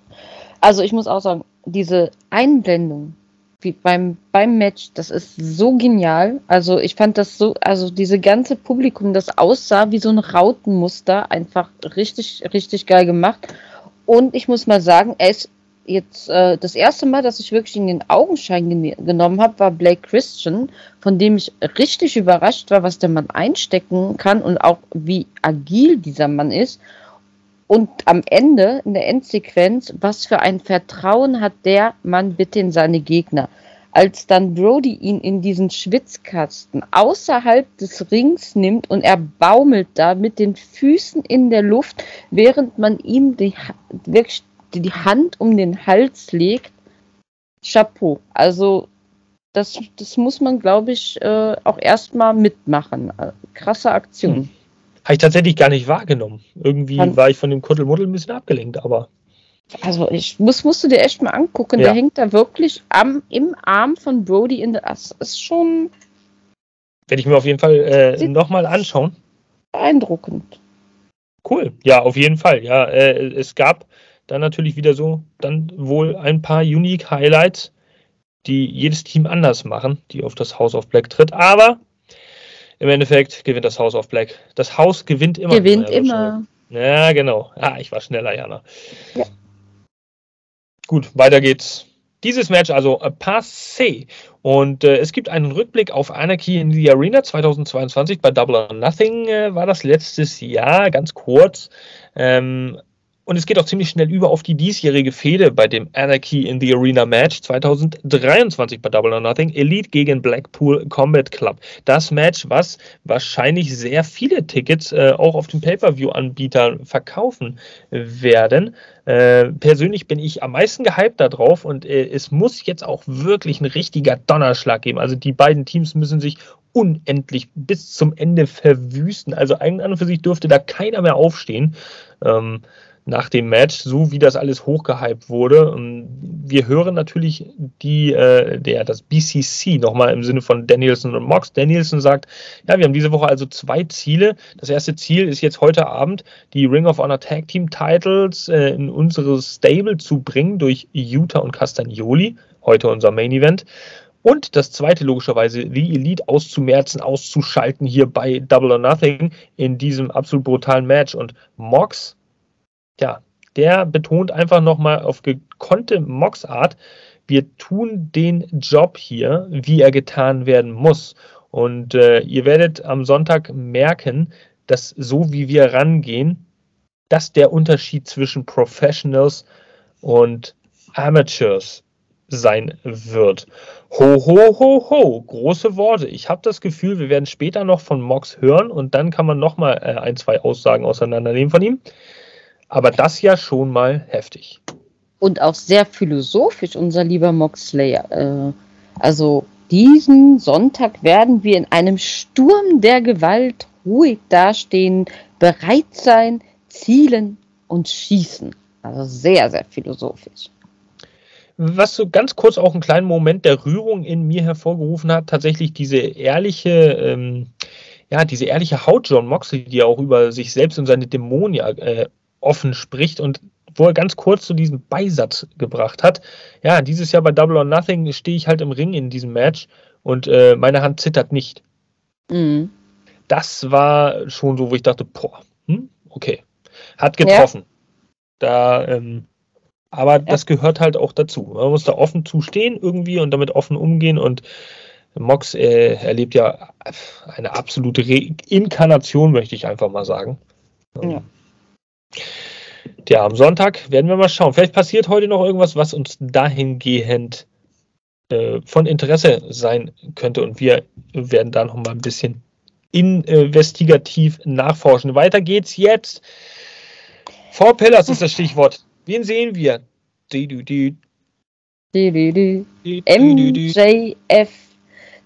also ich muss auch sagen, diese Einblendung wie beim, beim Match, das ist so genial. Also ich fand das so, also diese ganze Publikum, das aussah wie so ein Rautenmuster, einfach richtig, richtig geil gemacht. Und ich muss mal sagen, er ist jetzt äh, das erste Mal, dass ich wirklich in den Augenschein gen genommen habe, war Blake Christian, von dem ich richtig überrascht war, was der Mann einstecken kann und auch wie agil dieser Mann ist. Und am Ende, in der Endsequenz, was für ein Vertrauen hat der Mann bitte in seine Gegner? Als dann Brody ihn in diesen Schwitzkasten außerhalb des Rings nimmt und er baumelt da mit den Füßen in der Luft, während man ihm die, die Hand um den Hals legt. Chapeau. Also das, das muss man, glaube ich, äh, auch erstmal mitmachen. Krasse Aktion. Hm. Habe ich tatsächlich gar nicht wahrgenommen. Irgendwie Kann war ich von dem Kuddelmuddel ein bisschen abgelenkt, aber. Also ich muss, musst du dir echt mal angucken. Ja. Der hängt da wirklich am, im Arm von Brody in der. Das ist schon. Werde ich mir auf jeden Fall äh, nochmal anschauen. Beeindruckend. Cool. Ja, auf jeden Fall. Ja, äh, es gab dann natürlich wieder so dann wohl ein paar Unique Highlights, die jedes Team anders machen, die auf das House of Black tritt. Aber im Endeffekt gewinnt das House of Black. Das Haus gewinnt immer. Gewinnt immer. Ja, genau. Ah, ich war schneller, Jana. Ja. Gut, weiter geht's. Dieses Match also äh, passé. Und äh, es gibt einen Rückblick auf Anarchy in the Arena 2022 bei Double or Nothing äh, war das letztes Jahr, ganz kurz. Ähm, und es geht auch ziemlich schnell über auf die diesjährige Fehde bei dem Anarchy in the Arena Match 2023 bei Double or Nothing. Elite gegen Blackpool Combat Club. Das Match, was wahrscheinlich sehr viele Tickets äh, auch auf den Pay-Per-View-Anbietern verkaufen werden. Äh, persönlich bin ich am meisten gehypt darauf und äh, es muss jetzt auch wirklich ein richtiger Donnerschlag geben. Also die beiden Teams müssen sich unendlich bis zum Ende verwüsten. Also an und für sich dürfte da keiner mehr aufstehen. Ähm, nach dem Match, so wie das alles hochgehypt wurde. Wir hören natürlich die, äh, der, das BCC nochmal im Sinne von Danielson und Mox. Danielson sagt, ja, wir haben diese Woche also zwei Ziele. Das erste Ziel ist jetzt heute Abend, die Ring of Honor Tag Team Titles äh, in unsere Stable zu bringen durch Utah und Castagnoli. Heute unser Main Event. Und das zweite logischerweise, die Elite auszumerzen, auszuschalten hier bei Double or Nothing in diesem absolut brutalen Match. Und Mox ja, der betont einfach nochmal auf gekonnte Mox-Art, wir tun den Job hier, wie er getan werden muss. Und äh, ihr werdet am Sonntag merken, dass so wie wir rangehen, das der Unterschied zwischen Professionals und Amateurs sein wird. Ho, ho, ho, ho, große Worte. Ich habe das Gefühl, wir werden später noch von Mox hören und dann kann man nochmal äh, ein, zwei Aussagen auseinandernehmen von ihm. Aber das ja schon mal heftig. Und auch sehr philosophisch, unser lieber Moxley. Äh, also diesen Sonntag werden wir in einem Sturm der Gewalt ruhig dastehen, bereit sein, zielen und schießen. Also sehr, sehr philosophisch was so ganz kurz auch einen kleinen Moment der Rührung in mir hervorgerufen hat, tatsächlich diese ehrliche, ähm, ja, diese ehrliche Haut John Moxley, die auch über sich selbst und seine Dämonen äh, offen spricht und wo er ganz kurz so diesen Beisatz gebracht hat. Ja, dieses Jahr bei Double or Nothing stehe ich halt im Ring in diesem Match und äh, meine Hand zittert nicht. Mhm. Das war schon so, wo ich dachte, boah, hm, okay, hat getroffen. Ja. Da ähm, aber ja. das gehört halt auch dazu. Man muss da offen zustehen irgendwie und damit offen umgehen. Und Mox äh, erlebt ja eine absolute Reinkarnation, möchte ich einfach mal sagen. Ja. Ja, am Sonntag werden wir mal schauen. Vielleicht passiert heute noch irgendwas, was uns dahingehend äh, von Interesse sein könnte. Und wir werden da noch mal ein bisschen investigativ nachforschen. Weiter geht's jetzt. Four Pillars ist das Stichwort. Wen sehen wir? MJF.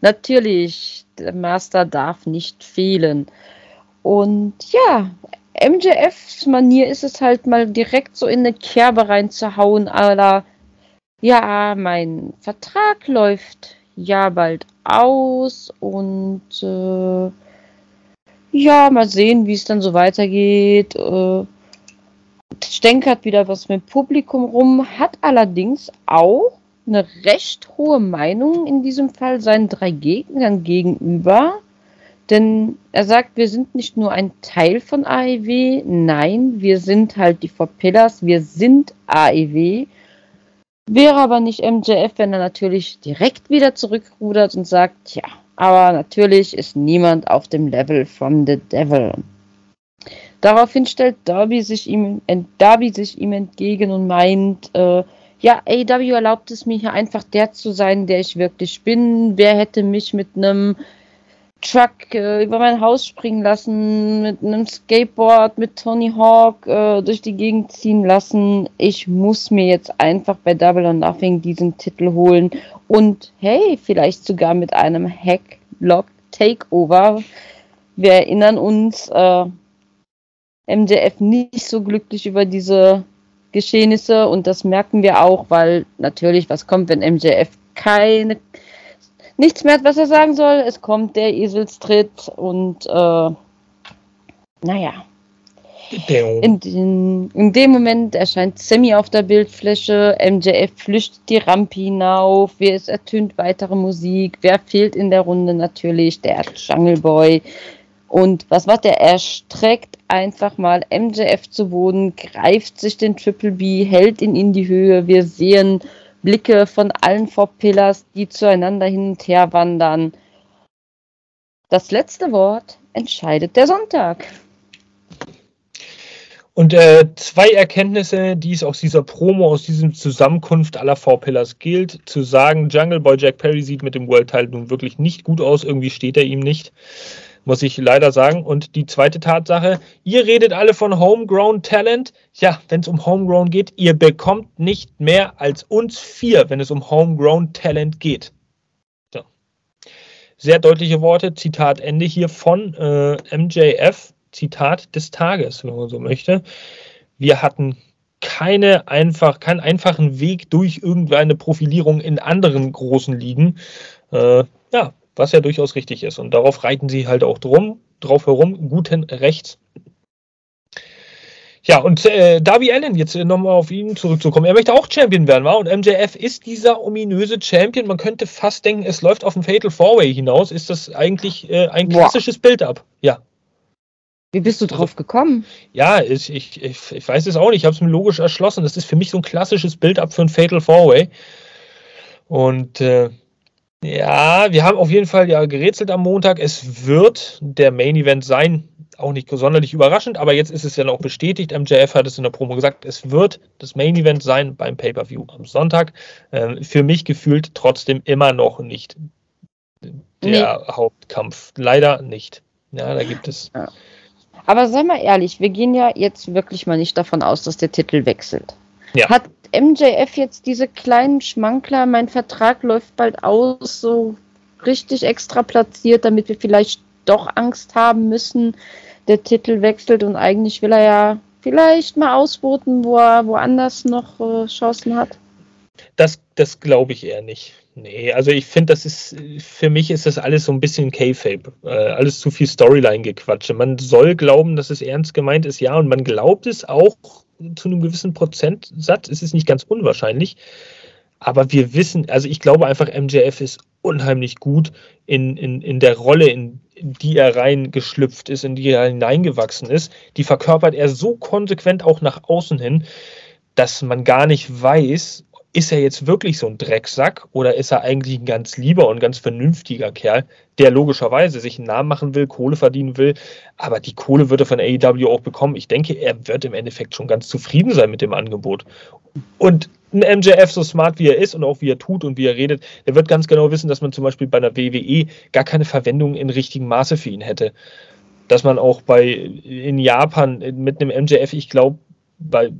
Natürlich, der Master darf nicht fehlen. Und ja, MJFs Manier ist es halt mal direkt so in eine Kerbe reinzuhauen, aber ja, mein Vertrag läuft ja bald aus und äh, ja, mal sehen, wie es dann so weitergeht. Äh, stänkert wieder was mit Publikum rum, hat allerdings auch eine recht hohe Meinung in diesem Fall seinen drei Gegnern gegenüber. Denn er sagt, wir sind nicht nur ein Teil von AEW, nein, wir sind halt die Four Pillars, wir sind AEW. Wäre aber nicht MJF, wenn er natürlich direkt wieder zurückrudert und sagt, ja, aber natürlich ist niemand auf dem Level von The Devil. Daraufhin stellt Darby sich ihm, Darby sich ihm entgegen und meint, äh, ja, AW erlaubt es mir hier einfach der zu sein, der ich wirklich bin. Wer hätte mich mit einem Truck äh, über mein Haus springen lassen, mit einem Skateboard, mit Tony Hawk äh, durch die Gegend ziehen lassen. Ich muss mir jetzt einfach bei Double or Nothing diesen Titel holen und hey, vielleicht sogar mit einem Hacklock Takeover. Wir erinnern uns, äh, MJF nicht so glücklich über diese Geschehnisse und das merken wir auch, weil natürlich, was kommt, wenn MJF keine nichts mehr was er sagen soll. Es kommt der Eselstritt und äh, naja. In, in, in, dem Moment erscheint Sammy auf der Bildfläche, MJF flüchtet die Rampe hinauf, es ertönt weitere Musik, wer fehlt in der Runde natürlich? Der Jungle Boy. Und was macht er? Er streckt einfach mal MJF zu Boden, greift sich den Triple B, hält ihn in die Höhe. Wir sehen Blicke von allen Four Pillars, die zueinander hin und her wandern. Das letzte Wort entscheidet der Sonntag. Und äh, zwei Erkenntnisse, die es aus dieser Promo, aus diesem Zusammenkunft aller Four Pillars gilt, zu sagen, Jungle Boy Jack Perry sieht mit dem World Title nun wirklich nicht gut aus, irgendwie steht er ihm nicht muss ich leider sagen. Und die zweite Tatsache, ihr redet alle von Homegrown Talent. Ja, wenn es um Homegrown geht, ihr bekommt nicht mehr als uns vier, wenn es um Homegrown Talent geht. So. Sehr deutliche Worte, Zitat Ende hier von äh, MJF, Zitat des Tages, wenn man so möchte. Wir hatten keine einfach, keinen einfachen Weg durch irgendeine Profilierung in anderen großen Ligen. Äh, ja, was ja durchaus richtig ist. Und darauf reiten sie halt auch drum, drauf herum, guten Rechts. Ja, und äh, Darby Allen, jetzt äh, nochmal auf ihn zurückzukommen. Er möchte auch Champion werden, war? Und MJF ist dieser ominöse Champion. Man könnte fast denken, es läuft auf ein Fatal Four Way hinaus. Ist das eigentlich äh, ein klassisches Build-up? Ja. Wie bist du drauf gekommen? Ja, ich, ich, ich weiß es auch nicht. Ich habe es mir logisch erschlossen. Das ist für mich so ein klassisches Build-up für ein Fatal Four-Way. Und äh, ja, wir haben auf jeden Fall ja gerätselt am Montag. Es wird der Main Event sein. Auch nicht sonderlich überraschend, aber jetzt ist es ja noch bestätigt. MJF hat es in der Promo gesagt, es wird das Main Event sein beim Pay-Per-View am Sonntag. Äh, für mich gefühlt trotzdem immer noch nicht der nee. Hauptkampf. Leider nicht. Ja, da gibt es. Ja. Aber sei mal ehrlich, wir gehen ja jetzt wirklich mal nicht davon aus, dass der Titel wechselt. Ja. Hat MJF jetzt diese kleinen Schmankler, mein Vertrag läuft bald aus, so richtig extra platziert, damit wir vielleicht doch Angst haben müssen, der Titel wechselt und eigentlich will er ja vielleicht mal ausboten, wo er woanders noch äh, Chancen hat? Das, das glaube ich eher nicht. Nee, also ich finde, das ist, für mich ist das alles so ein bisschen K-Fape. Äh, alles zu viel Storyline-Gequatsche. Man soll glauben, dass es ernst gemeint ist, ja, und man glaubt es auch zu einem gewissen Prozentsatz. Es ist nicht ganz unwahrscheinlich. Aber wir wissen, also ich glaube einfach, MJF ist unheimlich gut in, in, in der Rolle, in, in die er reingeschlüpft ist, in die er hineingewachsen ist. Die verkörpert er so konsequent auch nach außen hin, dass man gar nicht weiß, ist er jetzt wirklich so ein Drecksack oder ist er eigentlich ein ganz lieber und ganz vernünftiger Kerl, der logischerweise sich einen Namen machen will, Kohle verdienen will, aber die Kohle wird er von AEW auch bekommen. Ich denke, er wird im Endeffekt schon ganz zufrieden sein mit dem Angebot. Und ein MJF, so smart wie er ist und auch wie er tut und wie er redet, der wird ganz genau wissen, dass man zum Beispiel bei einer WWE gar keine Verwendung in richtigem Maße für ihn hätte. Dass man auch bei in Japan mit einem MJF, ich glaube, bei,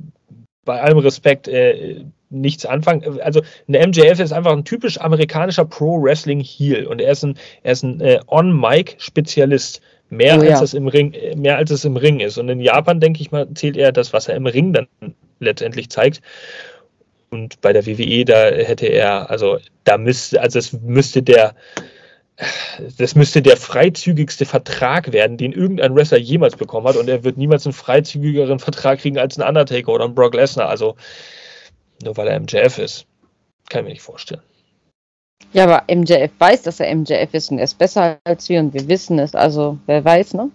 bei allem Respekt, äh, nichts anfangen. Also ein MJF ist einfach ein typisch amerikanischer Pro-Wrestling-Heel und er ist ein, er ist ein äh, On-Mic-Spezialist. Mehr, oh, als ja. es im Ring, mehr als es im Ring ist. Und in Japan, denke ich mal, zählt er das, was er im Ring dann letztendlich zeigt. Und bei der WWE, da hätte er, also da müsste, also es müsste der, das müsste der freizügigste Vertrag werden, den irgendein Wrestler jemals bekommen hat. Und er wird niemals einen freizügigeren Vertrag kriegen als ein Undertaker oder ein Brock Lesnar. Also nur weil er MJF ist. Kann ich mir nicht vorstellen. Ja, aber MJF weiß, dass er MJF ist und er ist besser als wir und wir wissen es. Also, wer weiß, ne?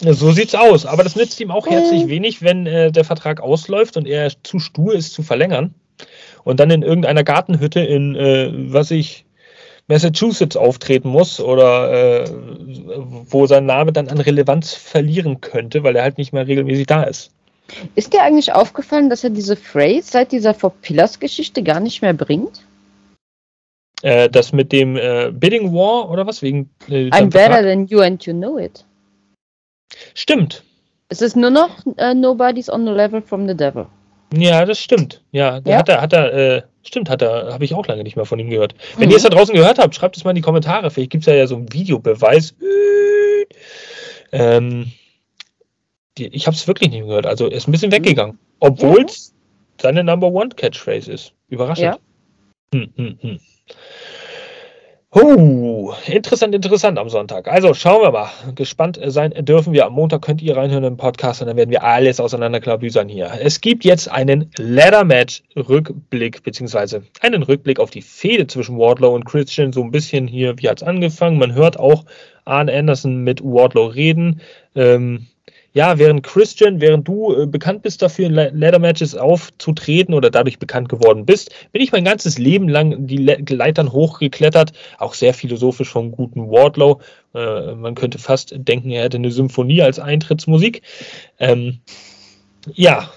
So sieht's aus. Aber das nützt ihm auch herzlich wenig, wenn äh, der Vertrag ausläuft und er zu stur ist zu verlängern und dann in irgendeiner Gartenhütte in, äh, was ich, Massachusetts auftreten muss oder äh, wo sein Name dann an Relevanz verlieren könnte, weil er halt nicht mehr regelmäßig da ist. Ist dir eigentlich aufgefallen, dass er diese Phrase seit dieser Four Pillars Geschichte gar nicht mehr bringt? Äh, das mit dem äh, Bidding War oder was? Wegen, äh, I'm better than you and you know it. Stimmt. Es ist nur noch uh, Nobody's on the level from the devil. Ja, das stimmt. Ja, ja? hat er, hat er, äh, stimmt, hat er, habe ich auch lange nicht mehr von ihm gehört. Wenn mhm. ihr es da draußen gehört habt, schreibt es mal in die Kommentare. Vielleicht gibt es ja, ja so einen Videobeweis. Ähm, die, ich habe es wirklich nicht gehört. Also ist ein bisschen mhm. weggegangen. Obwohl es ja. seine Number One Catchphrase ist. Überraschend. Ja. Hm, hm, hm. Oh, interessant, interessant am Sonntag. Also schauen wir mal. Gespannt sein dürfen wir. Am Montag könnt ihr reinhören im Podcast und dann werden wir alles auseinanderklabüsern hier. Es gibt jetzt einen Ladder Match Rückblick, beziehungsweise einen Rückblick auf die Fehde zwischen Wardlow und Christian. So ein bisschen hier, wie hat es angefangen. Man hört auch Arne Anderson mit Wardlow reden. Ähm, ja, während Christian, während du äh, bekannt bist dafür, in Ladder Matches aufzutreten oder dadurch bekannt geworden bist, bin ich mein ganzes Leben lang die Le Leitern hochgeklettert, auch sehr philosophisch vom guten Wardlow. Äh, man könnte fast denken, er hätte eine Symphonie als Eintrittsmusik. Ähm, ja,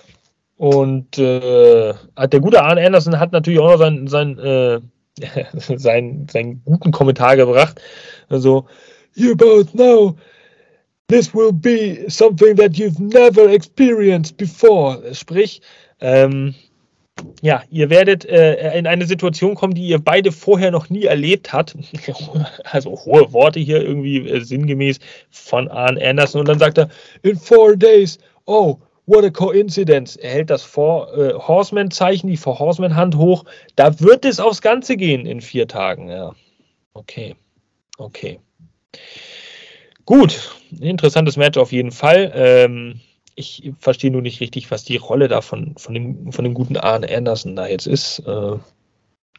und äh, der gute Arne Anderson hat natürlich auch noch seinen, seinen, äh, seinen, seinen guten Kommentar gebracht. Also, you both know This will be something that you've never experienced before. Sprich, ähm, ja, ihr werdet äh, in eine Situation kommen, die ihr beide vorher noch nie erlebt habt. Also hohe Worte hier irgendwie äh, sinngemäß von Arne Anderson. Und dann sagt er, in four days, oh, what a coincidence. Er hält das Four äh, Horseman-Zeichen, die Four Horseman-Hand hoch. Da wird es aufs Ganze gehen in vier Tagen. Ja, okay, okay. Gut, interessantes Match auf jeden Fall. Ähm, ich verstehe nur nicht richtig, was die Rolle da von, von, dem, von dem guten Arne Anderson da jetzt ist. Äh,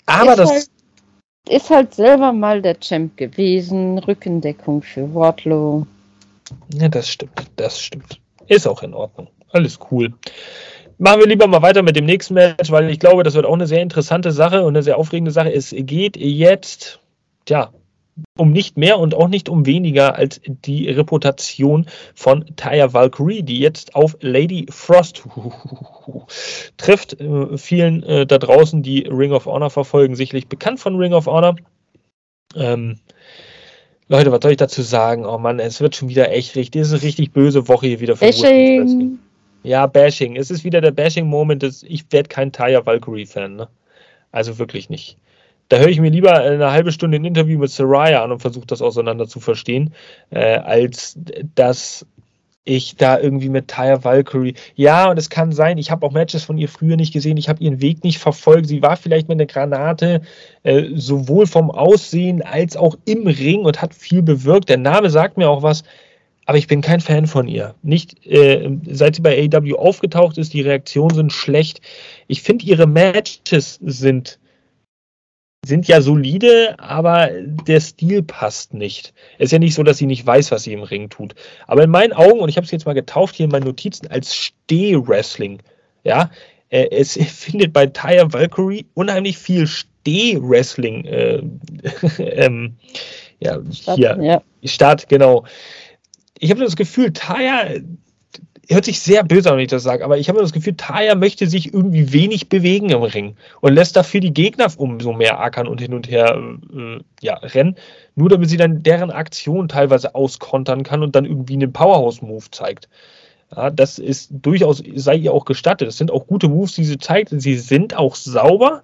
aber ist das. Halt, ist halt selber mal der Champ gewesen. Rückendeckung für Wardlow. Ja, das stimmt, das stimmt. Ist auch in Ordnung. Alles cool. Machen wir lieber mal weiter mit dem nächsten Match, weil ich glaube, das wird auch eine sehr interessante Sache und eine sehr aufregende Sache. Es geht jetzt, tja, um nicht mehr und auch nicht um weniger als die Reputation von Taya Valkyrie, die jetzt auf Lady Frost trifft. Äh, vielen äh, da draußen, die Ring of Honor verfolgen, sicherlich bekannt von Ring of Honor. Ähm, Leute, was soll ich dazu sagen? Oh Mann, es wird schon wieder echt richtig. Es ist eine richtig böse Woche hier wieder für Bashing. Ja, Bashing. Es ist wieder der Bashing-Moment. Ich werde kein Taya Valkyrie-Fan. Ne? Also wirklich nicht. Da höre ich mir lieber eine halbe Stunde ein Interview mit Soraya an und versuche das auseinander zu verstehen, äh, als dass ich da irgendwie mit Taya Valkyrie. Ja, und es kann sein, ich habe auch Matches von ihr früher nicht gesehen, ich habe ihren Weg nicht verfolgt. Sie war vielleicht mit einer Granate, äh, sowohl vom Aussehen als auch im Ring und hat viel bewirkt. Der Name sagt mir auch was, aber ich bin kein Fan von ihr. Nicht, äh, seit sie bei AEW aufgetaucht ist, die Reaktionen sind schlecht. Ich finde, ihre Matches sind sind ja solide, aber der Stil passt nicht. Es ist ja nicht so, dass sie nicht weiß, was sie im Ring tut. Aber in meinen Augen, und ich habe es jetzt mal getauft hier in meinen Notizen, als Steh-Wrestling. Ja, äh, es findet bei Taya Valkyrie unheimlich viel Steh-Wrestling äh, ähm, ja, hier ja. statt, genau. Ich habe das Gefühl, Taya hört sich sehr böse an, wenn ich das sage, aber ich habe das Gefühl, Taya möchte sich irgendwie wenig bewegen im Ring und lässt dafür die Gegner umso mehr ackern und hin und her äh, ja, rennen, nur damit sie dann deren Aktion teilweise auskontern kann und dann irgendwie einen Powerhouse-Move zeigt. Ja, das ist durchaus, sei ihr auch gestattet. Es sind auch gute Moves, die sie zeigt. Sie sind auch sauber,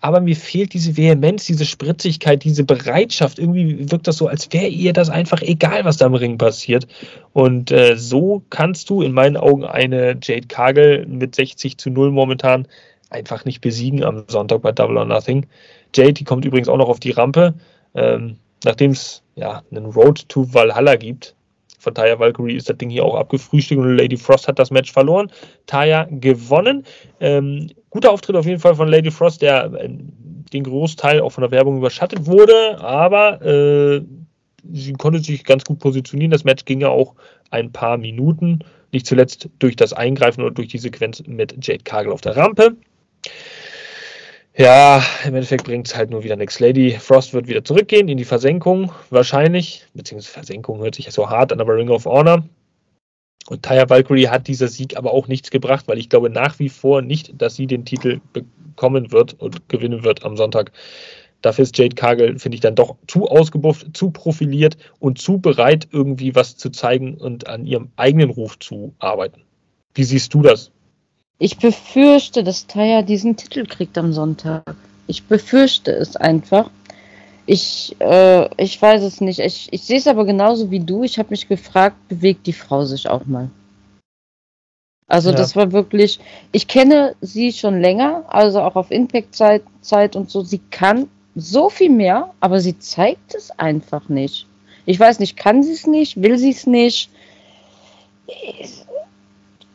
aber mir fehlt diese Vehemenz, diese Spritzigkeit, diese Bereitschaft. Irgendwie wirkt das so, als wäre ihr das einfach egal, was da im Ring passiert. Und äh, so kannst du in meinen Augen eine Jade Kagel mit 60 zu 0 momentan einfach nicht besiegen am Sonntag bei Double or Nothing. Jade, die kommt übrigens auch noch auf die Rampe, ähm, nachdem es ja einen Road to Valhalla gibt. Von Taya Valkyrie ist das Ding hier auch abgefrühstückt und Lady Frost hat das Match verloren. Taya gewonnen. Ähm, guter Auftritt auf jeden Fall von Lady Frost, der äh, den Großteil auch von der Werbung überschattet wurde, aber äh, sie konnte sich ganz gut positionieren. Das Match ging ja auch ein paar Minuten, nicht zuletzt durch das Eingreifen oder durch die Sequenz mit Jade Kagel auf der Rampe. Ja, im Endeffekt bringt es halt nur wieder nichts. Lady Frost wird wieder zurückgehen in die Versenkung, wahrscheinlich, beziehungsweise Versenkung hört sich ja so hart an, aber Ring of Honor. Und Taya Valkyrie hat dieser Sieg aber auch nichts gebracht, weil ich glaube nach wie vor nicht, dass sie den Titel bekommen wird und gewinnen wird am Sonntag. Dafür ist Jade Kagel, finde ich, dann doch zu ausgebufft, zu profiliert und zu bereit, irgendwie was zu zeigen und an ihrem eigenen Ruf zu arbeiten. Wie siehst du das? Ich befürchte, dass Taya diesen Titel kriegt am Sonntag. Ich befürchte es einfach. Ich, äh, ich weiß es nicht. Ich, ich sehe es aber genauso wie du. Ich habe mich gefragt, bewegt die Frau sich auch mal? Also ja. das war wirklich, ich kenne sie schon länger, also auch auf Impact-Zeit Zeit und so. Sie kann so viel mehr, aber sie zeigt es einfach nicht. Ich weiß nicht, kann sie es nicht, will sie es nicht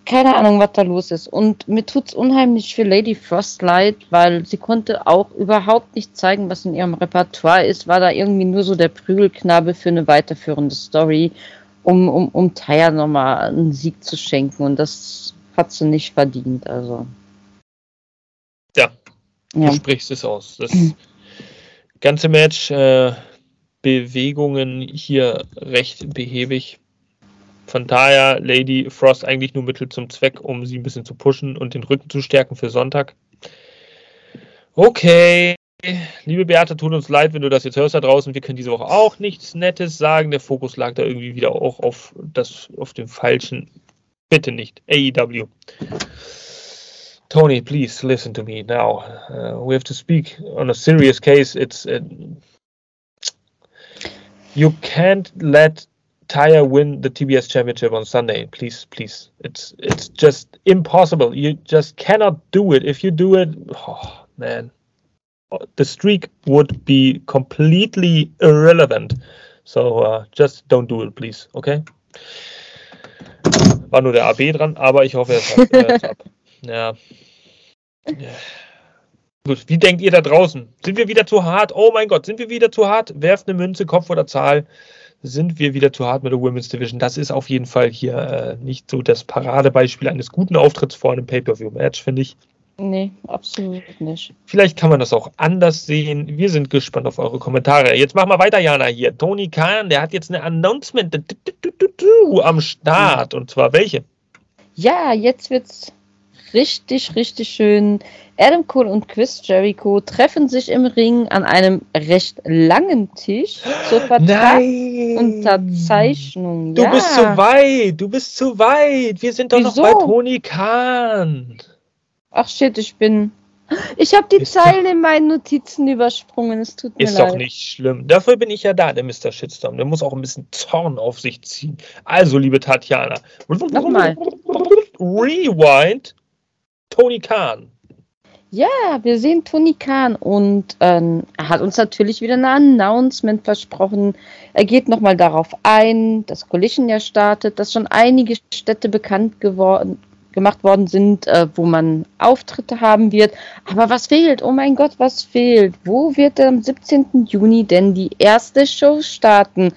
keine Ahnung, was da los ist. Und mir tut es unheimlich für Lady Frost leid, weil sie konnte auch überhaupt nicht zeigen, was in ihrem Repertoire ist. War da irgendwie nur so der Prügelknabe für eine weiterführende Story, um, um, um Taya nochmal einen Sieg zu schenken. Und das hat sie nicht verdient. Also. Ja, ja. du sprichst es aus. Das ganze Match, äh, Bewegungen hier recht behäbig von daher Lady Frost eigentlich nur Mittel zum Zweck, um sie ein bisschen zu pushen und den Rücken zu stärken für Sonntag. Okay, liebe Beate, tut uns leid, wenn du das jetzt hörst da draußen. Wir können diese Woche auch nichts Nettes sagen. Der Fokus lag da irgendwie wieder auch auf, das, auf dem falschen. Bitte nicht. AEW. Tony, please listen to me now. Uh, we have to speak on a serious case. It's uh, you can't let Taya win the TBS championship on Sunday. Please, please. It's it's just impossible. You just cannot do it. If you do it, oh, man, the streak would be completely irrelevant. So uh, just don't do it, please. Okay? War nur der AB dran, aber ich hoffe, er ist ab. Ja. Gut, wie denkt ihr da draußen? Sind wir wieder zu hart? Oh mein Gott, sind wir wieder zu hart? Werft eine Münze, Kopf oder Zahl. Sind wir wieder zu hart mit der Women's Division. Das ist auf jeden Fall hier äh, nicht so das Paradebeispiel eines guten Auftritts vor einem Pay-Per-View-Match, finde ich. Nee, absolut nicht. Vielleicht kann man das auch anders sehen. Wir sind gespannt auf eure Kommentare. Jetzt machen wir weiter, Jana, hier. Tony Khan, der hat jetzt eine Announcement am Start. Und zwar welche? Ja, jetzt wird's richtig, richtig schön. Adam Cole und Chris Jericho treffen sich im Ring an einem recht langen Tisch zur Vertragsunterzeichnung. Du ja. bist zu weit, du bist zu weit. Wir sind doch Wieso? noch bei Tony Khan. Ach shit, ich bin. Ich habe die ist Zeilen in meinen Notizen übersprungen. Es tut mir ist leid. Ist doch nicht schlimm. Dafür bin ich ja da, der Mr. Shitstorm. Der muss auch ein bisschen Zorn auf sich ziehen. Also, liebe Tatjana. Nochmal. Rewind. Tony Khan. Ja, wir sehen Tony Khan und ähm, er hat uns natürlich wieder ein Announcement versprochen. Er geht nochmal darauf ein, dass Collision ja startet, dass schon einige Städte bekannt geworden, gemacht worden sind, äh, wo man Auftritte haben wird. Aber was fehlt? Oh mein Gott, was fehlt? Wo wird am 17. Juni denn die erste Show starten?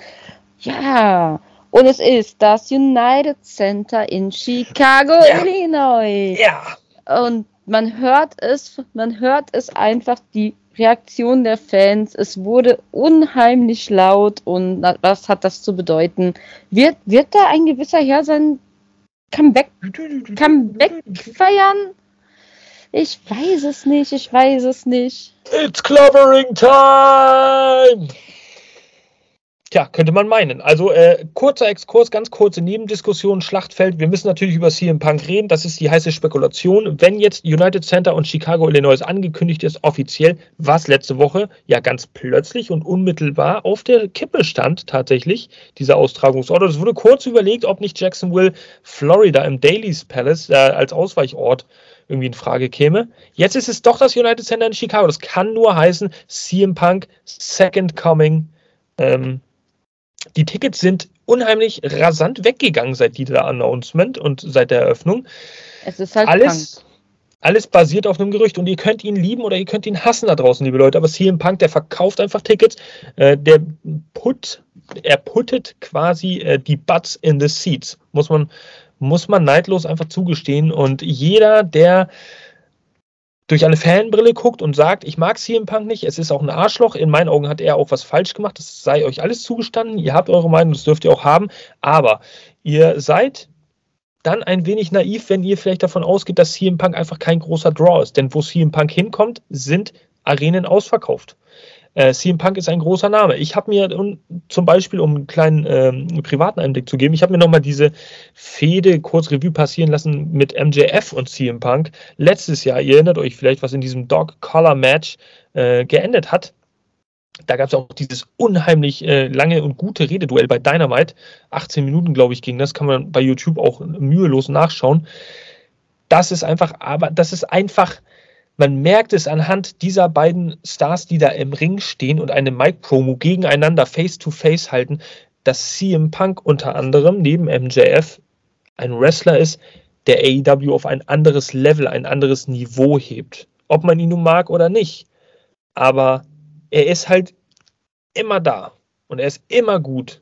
Ja, und es ist das United Center in Chicago, ja. Illinois. Ja. Und man hört es, man hört es einfach, die Reaktion der Fans. Es wurde unheimlich laut und was hat das zu bedeuten? Wird, wird da ein gewisser Herr sein Comeback, Comeback feiern? Ich weiß es nicht, ich weiß es nicht. It's clobbering time! Tja, könnte man meinen. Also äh, kurzer Exkurs, ganz kurze Nebendiskussion, Schlachtfeld. Wir müssen natürlich über CM Punk reden. Das ist die heiße Spekulation. Wenn jetzt United Center und Chicago, Illinois angekündigt ist, offiziell, was letzte Woche ja ganz plötzlich und unmittelbar auf der Kippe stand, tatsächlich, dieser Austragungsort. Es wurde kurz überlegt, ob nicht Jacksonville, Florida im Daily's Palace äh, als Ausweichort irgendwie in Frage käme. Jetzt ist es doch das United Center in Chicago. Das kann nur heißen, CM Punk, Second Coming. Ähm, die Tickets sind unheimlich rasant weggegangen seit dieser Announcement und seit der Eröffnung. Es ist halt alles, alles basiert auf einem Gerücht und ihr könnt ihn lieben oder ihr könnt ihn hassen da draußen, liebe Leute. Aber CM Punk, der verkauft einfach Tickets, äh, der put, er puttet quasi äh, die Butts in the Seats, muss man, muss man neidlos einfach zugestehen. Und jeder, der durch eine Fanbrille guckt und sagt, ich mag CM Punk nicht, es ist auch ein Arschloch, in meinen Augen hat er auch was falsch gemacht, das sei euch alles zugestanden, ihr habt eure Meinung, das dürft ihr auch haben, aber ihr seid dann ein wenig naiv, wenn ihr vielleicht davon ausgeht, dass CM Punk einfach kein großer Draw ist, denn wo CM Punk hinkommt, sind Arenen ausverkauft. Äh, CM Punk ist ein großer Name. Ich habe mir um, zum Beispiel, um einen kleinen ähm, privaten Einblick zu geben, ich habe mir nochmal diese Fehde kurz Revue passieren lassen mit MJF und CM Punk letztes Jahr. Ihr erinnert euch vielleicht, was in diesem Dog Collar Match äh, geendet hat. Da gab es auch dieses unheimlich äh, lange und gute Rededuell bei Dynamite. 18 Minuten, glaube ich, ging das. Kann man bei YouTube auch mühelos nachschauen. Das ist einfach, aber das ist einfach man merkt es anhand dieser beiden Stars, die da im Ring stehen und eine Mic-Promo gegeneinander face-to-face -face halten, dass CM Punk unter anderem neben MJF ein Wrestler ist, der AEW auf ein anderes Level, ein anderes Niveau hebt. Ob man ihn nun mag oder nicht. Aber er ist halt immer da und er ist immer gut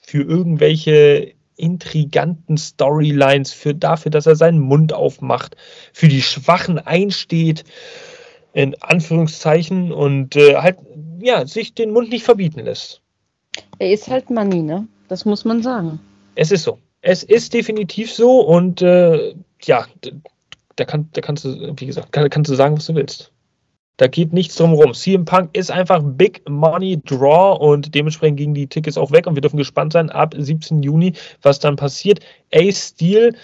für irgendwelche intriganten Storylines, für dafür, dass er seinen Mund aufmacht, für die Schwachen einsteht, in Anführungszeichen, und äh, halt, ja, sich den Mund nicht verbieten lässt. Er ist halt Money, ne? Das muss man sagen. Es ist so. Es ist definitiv so und äh, ja, da, kann, da kannst du, wie gesagt, kann, kannst du sagen, was du willst. Da geht nichts drum rum. CM Punk ist einfach Big Money Draw und dementsprechend gingen die Tickets auch weg und wir dürfen gespannt sein ab 17. Juni, was dann passiert. Ace Steel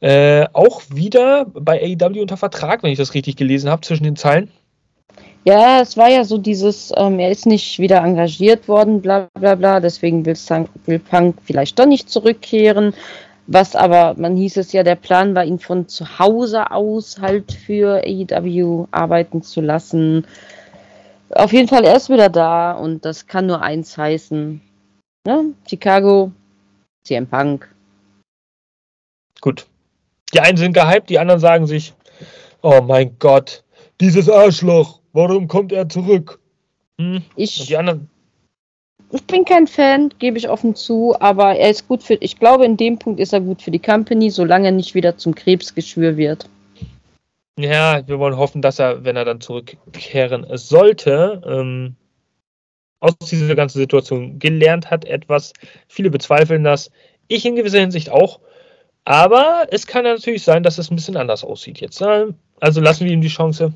äh, auch wieder bei AEW unter Vertrag, wenn ich das richtig gelesen habe, zwischen den Zeilen. Ja, es war ja so dieses, ähm, er ist nicht wieder engagiert worden, bla bla bla, deswegen will, will Punk vielleicht doch nicht zurückkehren. Was aber, man hieß es ja, der Plan war, ihn von zu Hause aus halt für AEW arbeiten zu lassen. Auf jeden Fall, er ist wieder da und das kann nur eins heißen. Ne? Chicago, CM Punk. Gut. Die einen sind gehypt, die anderen sagen sich, oh mein Gott, dieses Arschloch, warum kommt er zurück? Hm? Ich, und die anderen. Ich bin kein Fan, gebe ich offen zu, aber er ist gut für, ich glaube, in dem Punkt ist er gut für die Company, solange er nicht wieder zum Krebsgeschwür wird. Ja, wir wollen hoffen, dass er, wenn er dann zurückkehren sollte, ähm, aus dieser ganzen Situation gelernt hat, etwas. Viele bezweifeln das. Ich in gewisser Hinsicht auch. Aber es kann ja natürlich sein, dass es ein bisschen anders aussieht jetzt. Ne? Also lassen wir ihm die Chance.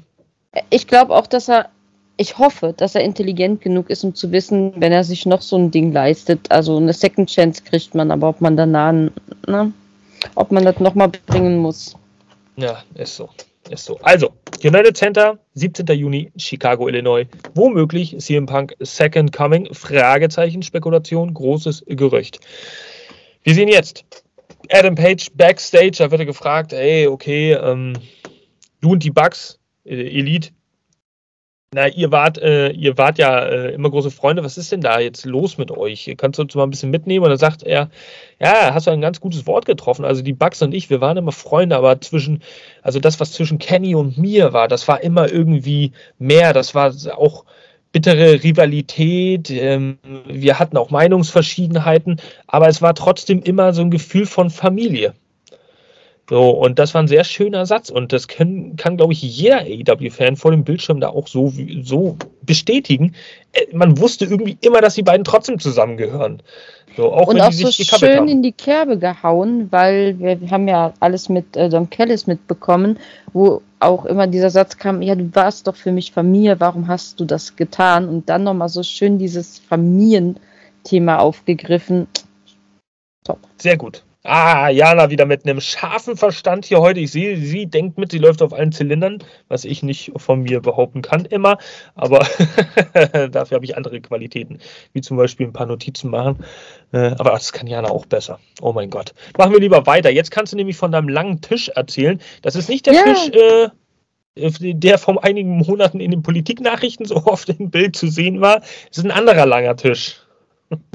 Ich glaube auch, dass er ich hoffe, dass er intelligent genug ist, um zu wissen, wenn er sich noch so ein Ding leistet. Also eine Second Chance kriegt man, aber ob man danach, ne, ob man das nochmal bringen muss. Ja, ist so. Ist so. Also, United Center, 17. Juni, Chicago, Illinois. Womöglich CM Punk Second Coming? Fragezeichen, Spekulation, großes Gerücht. Wir sehen jetzt Adam Page backstage, da wird er gefragt, ey, okay, ähm, du und die Bugs, äh, Elite, na, ihr wart, äh, ihr wart ja äh, immer große Freunde. Was ist denn da jetzt los mit euch? Kannst du uns mal ein bisschen mitnehmen? Und dann sagt er, ja, hast du ein ganz gutes Wort getroffen. Also die Bugs und ich, wir waren immer Freunde, aber zwischen, also das, was zwischen Kenny und mir war, das war immer irgendwie mehr. Das war auch bittere Rivalität. Ähm, wir hatten auch Meinungsverschiedenheiten, aber es war trotzdem immer so ein Gefühl von Familie. So, und das war ein sehr schöner Satz und das können, kann, glaube ich, jeder AEW-Fan vor dem Bildschirm da auch so, so bestätigen. Äh, man wusste irgendwie immer, dass die beiden trotzdem zusammengehören. So, auch und auch so schön haben. in die Kerbe gehauen, weil wir, wir haben ja alles mit äh, Don Kellis mitbekommen, wo auch immer dieser Satz kam, ja, du warst doch für mich Familie, warum hast du das getan? Und dann nochmal so schön dieses Familienthema aufgegriffen. Top. Sehr gut. Ah, Jana wieder mit einem scharfen Verstand hier heute. Ich sehe, sie denkt mit, sie läuft auf allen Zylindern, was ich nicht von mir behaupten kann immer. Aber dafür habe ich andere Qualitäten, wie zum Beispiel ein paar Notizen machen. Äh, aber das kann Jana auch besser. Oh mein Gott. Machen wir lieber weiter. Jetzt kannst du nämlich von deinem langen Tisch erzählen. Das ist nicht der ja. Tisch, äh, der vor einigen Monaten in den Politiknachrichten so oft im Bild zu sehen war. Es ist ein anderer langer Tisch.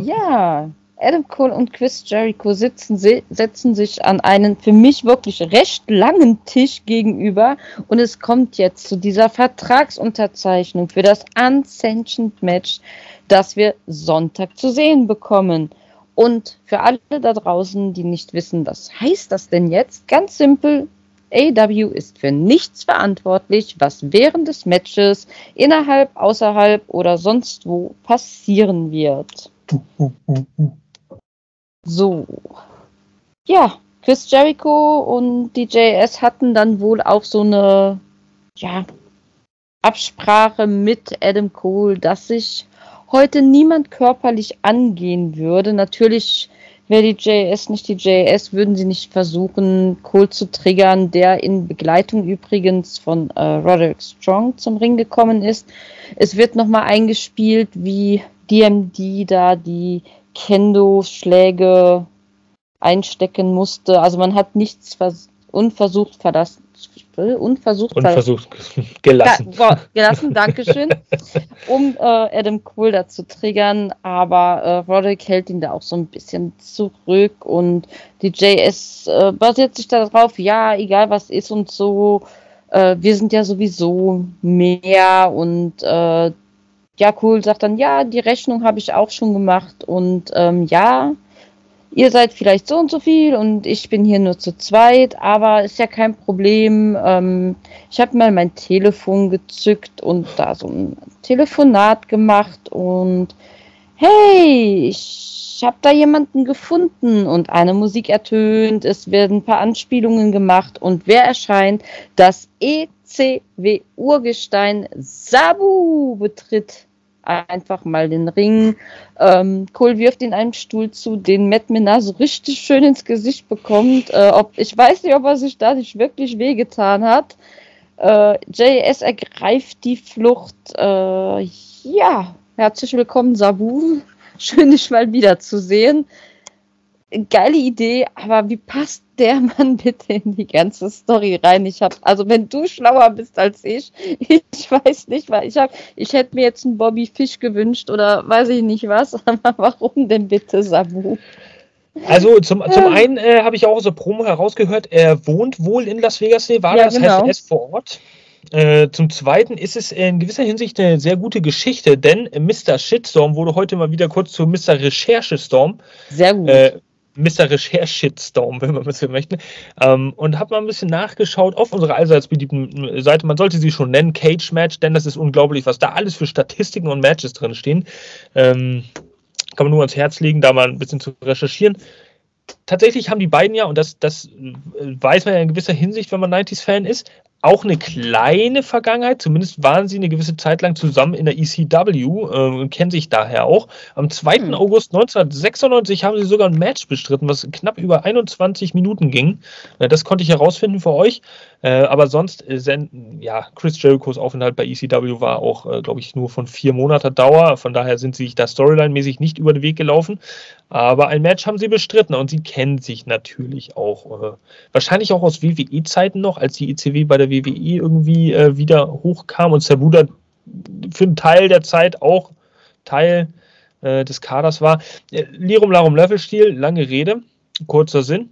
Ja, Adam Cole und Chris Jericho sitzen, setzen sich an einen für mich wirklich recht langen Tisch gegenüber und es kommt jetzt zu dieser Vertragsunterzeichnung für das Unsanctioned Match, das wir Sonntag zu sehen bekommen. Und für alle da draußen, die nicht wissen, was heißt das denn jetzt, ganz simpel, AW ist für nichts verantwortlich, was während des Matches, innerhalb, außerhalb oder sonst wo passieren wird. So. Ja, Chris Jericho und DJS hatten dann wohl auch so eine ja, Absprache mit Adam Cole, dass sich heute niemand körperlich angehen würde. Natürlich wäre die JS nicht die JS, würden sie nicht versuchen, Cole zu triggern, der in Begleitung übrigens von äh, Roderick Strong zum Ring gekommen ist. Es wird nochmal eingespielt, wie DMD da die Kendo-Schläge einstecken musste. Also man hat nichts unversucht verlassen. Unversucht, unversucht gelassen. Ja, gelassen, Dankeschön, um äh, Adam Cole da zu triggern. Aber äh, Roderick hält ihn da auch so ein bisschen zurück und die JS äh, basiert sich darauf, ja, egal was ist und so. Äh, wir sind ja sowieso mehr und äh, ja, cool, sagt dann, ja, die Rechnung habe ich auch schon gemacht und ähm, ja, ihr seid vielleicht so und so viel und ich bin hier nur zu zweit, aber ist ja kein Problem. Ähm, ich habe mal mein Telefon gezückt und da so ein Telefonat gemacht und hey, ich habe da jemanden gefunden und eine Musik ertönt, es werden ein paar Anspielungen gemacht und wer erscheint? Das ECW Urgestein Sabu betritt einfach mal den Ring. Ähm, Cole wirft ihn einen Stuhl zu, den Matt Minar so richtig schön ins Gesicht bekommt. Äh, ob, ich weiß nicht, ob er sich da nicht wirklich wehgetan hat. Äh, JS ergreift die Flucht. Äh, ja, herzlich willkommen, Sabu. Schön, dich mal wiederzusehen geile Idee, aber wie passt der Mann bitte in die ganze Story rein? Ich habe, also wenn du schlauer bist als ich, ich weiß nicht, weil ich habe, ich hätte mir jetzt einen Bobby Fish gewünscht oder weiß ich nicht was, aber warum denn bitte Sabu? Also zum, zum ähm. einen äh, habe ich auch so Promo herausgehört, er wohnt wohl in Las Vegas, Nevada, ja, das genau. heißt, er ist vor Ort. Äh, zum Zweiten ist es in gewisser Hinsicht eine sehr gute Geschichte, denn Mr. Shitstorm wurde heute mal wieder kurz zu Mr. Recherchestorm. Sehr gut. Äh, Mr. Recherche-Shitstorm, wenn man das so möchte. Ähm, und habe mal ein bisschen nachgeschaut auf unserer allseits beliebten Seite. Man sollte sie schon nennen, Cage Match, denn das ist unglaublich, was da alles für Statistiken und Matches drin stehen. Ähm, kann man nur ans Herz legen, da mal ein bisschen zu recherchieren. Tatsächlich haben die beiden ja, und das, das weiß man ja in gewisser Hinsicht, wenn man 90s-Fan ist, auch eine kleine Vergangenheit, zumindest waren sie eine gewisse Zeit lang zusammen in der ECW äh, und kennen sich daher auch. Am 2. Mhm. August 1996 haben sie sogar ein Match bestritten, was knapp über 21 Minuten ging. Äh, das konnte ich herausfinden für euch. Äh, aber sonst, äh, ja, Chris Jerichos Aufenthalt bei ECW war auch, äh, glaube ich, nur von vier Monaten Dauer. Von daher sind sie sich da Storyline-mäßig nicht über den Weg gelaufen. Aber ein Match haben sie bestritten und sie kennen sich natürlich auch. Äh, wahrscheinlich auch aus WWE-Zeiten noch, als die ECW bei der WWE irgendwie äh, wieder hochkam und Sabuda für einen Teil der Zeit auch Teil äh, des Kaders war. Äh, Lirum Larum Löffelstil, lange Rede, kurzer Sinn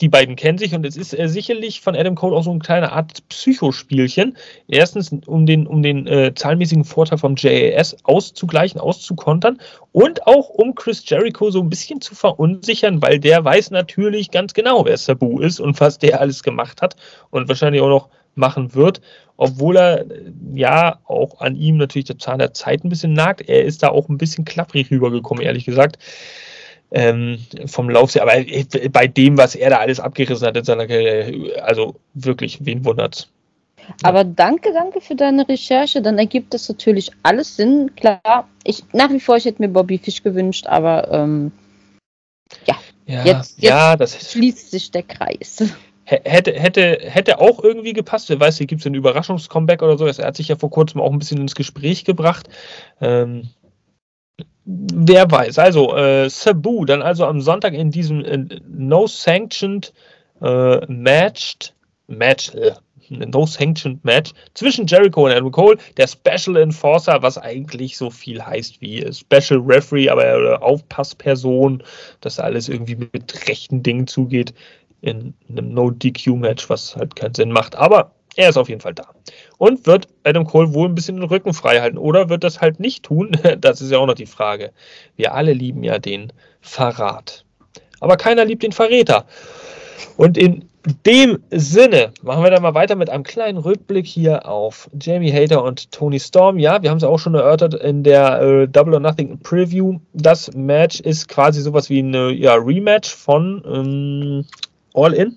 die beiden kennen sich und es ist äh, sicherlich von Adam Cole auch so eine kleine Art Psychospielchen. Erstens, um den, um den äh, zahlenmäßigen Vorteil vom JAS auszugleichen, auszukontern und auch um Chris Jericho so ein bisschen zu verunsichern, weil der weiß natürlich ganz genau, wer Sabu ist und was der alles gemacht hat und wahrscheinlich auch noch machen wird, obwohl er äh, ja auch an ihm natürlich der Zahn der Zeit ein bisschen nagt. Er ist da auch ein bisschen klapprig rübergekommen, ehrlich gesagt ähm, vom Lauf. Aber bei dem, was er da alles abgerissen hat in seiner Karriere, also wirklich, wen wundert's? Aber danke, danke für deine Recherche. Dann ergibt das natürlich alles Sinn. Klar, ich nach wie vor, ich hätte mir Bobby Fish gewünscht, aber ähm, ja, ja, jetzt, jetzt ja, das schließt sich der Kreis. Hätte, hätte, hätte auch irgendwie gepasst. Wer weiß, hier gibt es ein Überraschungscomeback oder so. Er hat sich ja vor kurzem auch ein bisschen ins Gespräch gebracht. Ähm, Wer weiß. Also, äh, Sabu, dann also am Sonntag in diesem äh, No-Sanctioned äh, Matched, Match, äh, No-Sanctioned Match zwischen Jericho und Adam Cole, der Special Enforcer, was eigentlich so viel heißt wie Special Referee, aber äh, Aufpassperson, dass alles irgendwie mit rechten Dingen zugeht in einem No-DQ-Match, was halt keinen Sinn macht. Aber er ist auf jeden Fall da. Und wird Adam Cole wohl ein bisschen den Rücken frei halten oder wird das halt nicht tun? Das ist ja auch noch die Frage. Wir alle lieben ja den Verrat. Aber keiner liebt den Verräter. Und in dem Sinne machen wir dann mal weiter mit einem kleinen Rückblick hier auf Jamie Hater und Tony Storm. Ja, wir haben es auch schon erörtert in der äh, Double or Nothing Preview. Das Match ist quasi sowas wie eine ja, Rematch von ähm, All In.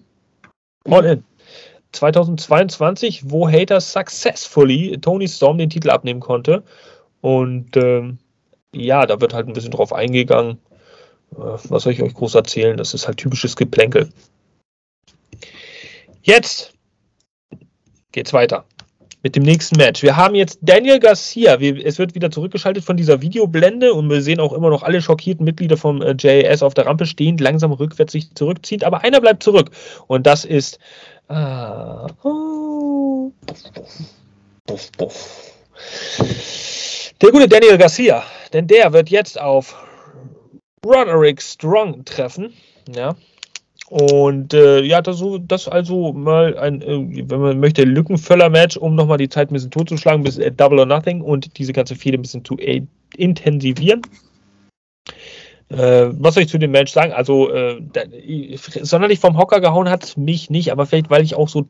All In. 2022, wo Hater successfully Tony Storm den Titel abnehmen konnte. Und ähm, ja, da wird halt ein bisschen drauf eingegangen. Äh, was soll ich euch groß erzählen? Das ist halt typisches Geplänkel. Jetzt geht's weiter mit dem nächsten Match. Wir haben jetzt Daniel Garcia. Wir, es wird wieder zurückgeschaltet von dieser Videoblende und wir sehen auch immer noch alle schockierten Mitglieder vom äh, JAS auf der Rampe stehend, langsam rückwärts sich zurückzieht. Aber einer bleibt zurück und das ist Ah. Oh. Buff, buff. Der gute Daniel Garcia, denn der wird jetzt auf Roderick Strong treffen. Ja. Und äh, ja, das, das also mal ein, äh, wenn man möchte, Lückenvöller-Match, um nochmal die Zeit ein bisschen totzuschlagen, bis äh, Double or Nothing und diese ganze Fehde ein bisschen zu äh, intensivieren. Äh, was soll ich zu dem Match sagen? Also, äh, da, sonderlich vom Hocker gehauen hat mich nicht, aber vielleicht, weil ich auch so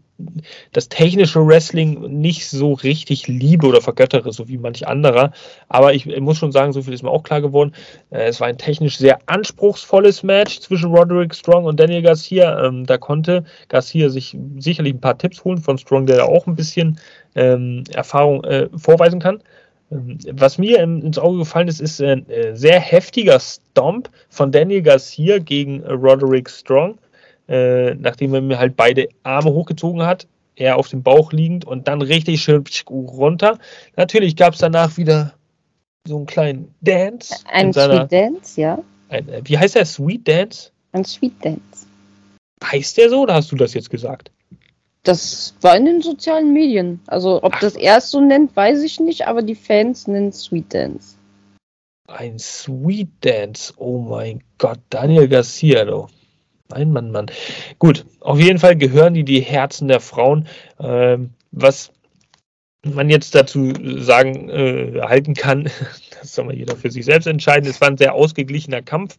das technische Wrestling nicht so richtig liebe oder vergöttere, so wie manch anderer. Aber ich, muss schon sagen, so viel ist mir auch klar geworden. Äh, es war ein technisch sehr anspruchsvolles Match zwischen Roderick Strong und Daniel Garcia. Ähm, da konnte Garcia sich sicherlich ein paar Tipps holen von Strong, der auch ein bisschen ähm, Erfahrung äh, vorweisen kann. Was mir ins Auge gefallen ist, ist ein äh, sehr heftiger Stomp von Daniel Garcia gegen äh, Roderick Strong, äh, nachdem er mir halt beide Arme hochgezogen hat, er auf dem Bauch liegend und dann richtig schön runter. Natürlich gab es danach wieder so einen kleinen Dance. Ein Sweet Dance, ja. Ein, wie heißt der? Sweet Dance? Ein Sweet Dance. Heißt der so oder hast du das jetzt gesagt? Das war in den sozialen Medien. Also ob Ach. das er es so nennt, weiß ich nicht, aber die Fans nennen Sweet Dance. Ein Sweet Dance. Oh mein Gott, Daniel Garcia, du. Mein Mann, Mann. Gut, auf jeden Fall gehören die die Herzen der Frauen. Ähm, was man jetzt dazu sagen, äh, halten kann, das soll mal jeder für sich selbst entscheiden. Es war ein sehr ausgeglichener Kampf.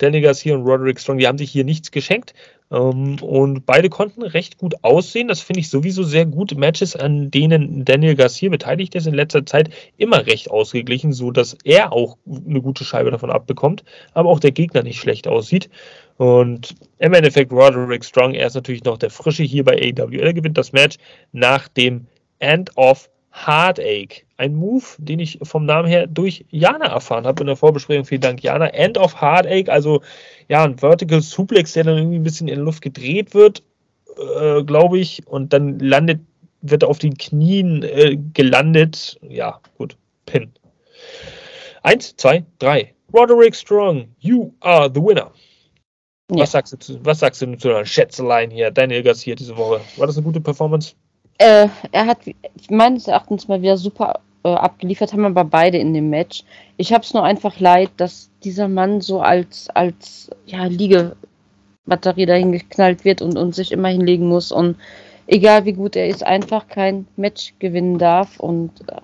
Danny Garcia und Roderick Strong, die haben sich hier nichts geschenkt. Ähm, und beide konnten recht gut aussehen. Das finde ich sowieso sehr gut. Matches, an denen Daniel Garcia beteiligt ist, in letzter Zeit immer recht ausgeglichen, so dass er auch eine gute Scheibe davon abbekommt, aber auch der Gegner nicht schlecht aussieht. Und im Endeffekt Roderick Strong, er ist natürlich noch der Frische hier bei AEW. Er gewinnt das Match nach dem End of Heartache. Ein Move, den ich vom Namen her durch Jana erfahren habe in der Vorbesprechung. Vielen Dank, Jana. End of Heartache, also ja, ein Vertical Suplex, der dann irgendwie ein bisschen in der Luft gedreht wird, äh, glaube ich, und dann landet, wird er auf den Knien äh, gelandet. Ja, gut, Pin. Eins, zwei, drei. Roderick Strong, you are the winner. Ja. Was, sagst du zu, was sagst du zu der Schätzelein hier, Daniel Garcia diese Woche? War das eine gute Performance? Äh, er hat meines Erachtens mal wieder super äh, abgeliefert, haben aber beide in dem Match. Ich habe es nur einfach leid, dass dieser Mann so als, als ja, Liegebatterie dahin geknallt wird und, und sich immer hinlegen muss und egal wie gut er ist, einfach kein Match gewinnen darf und äh,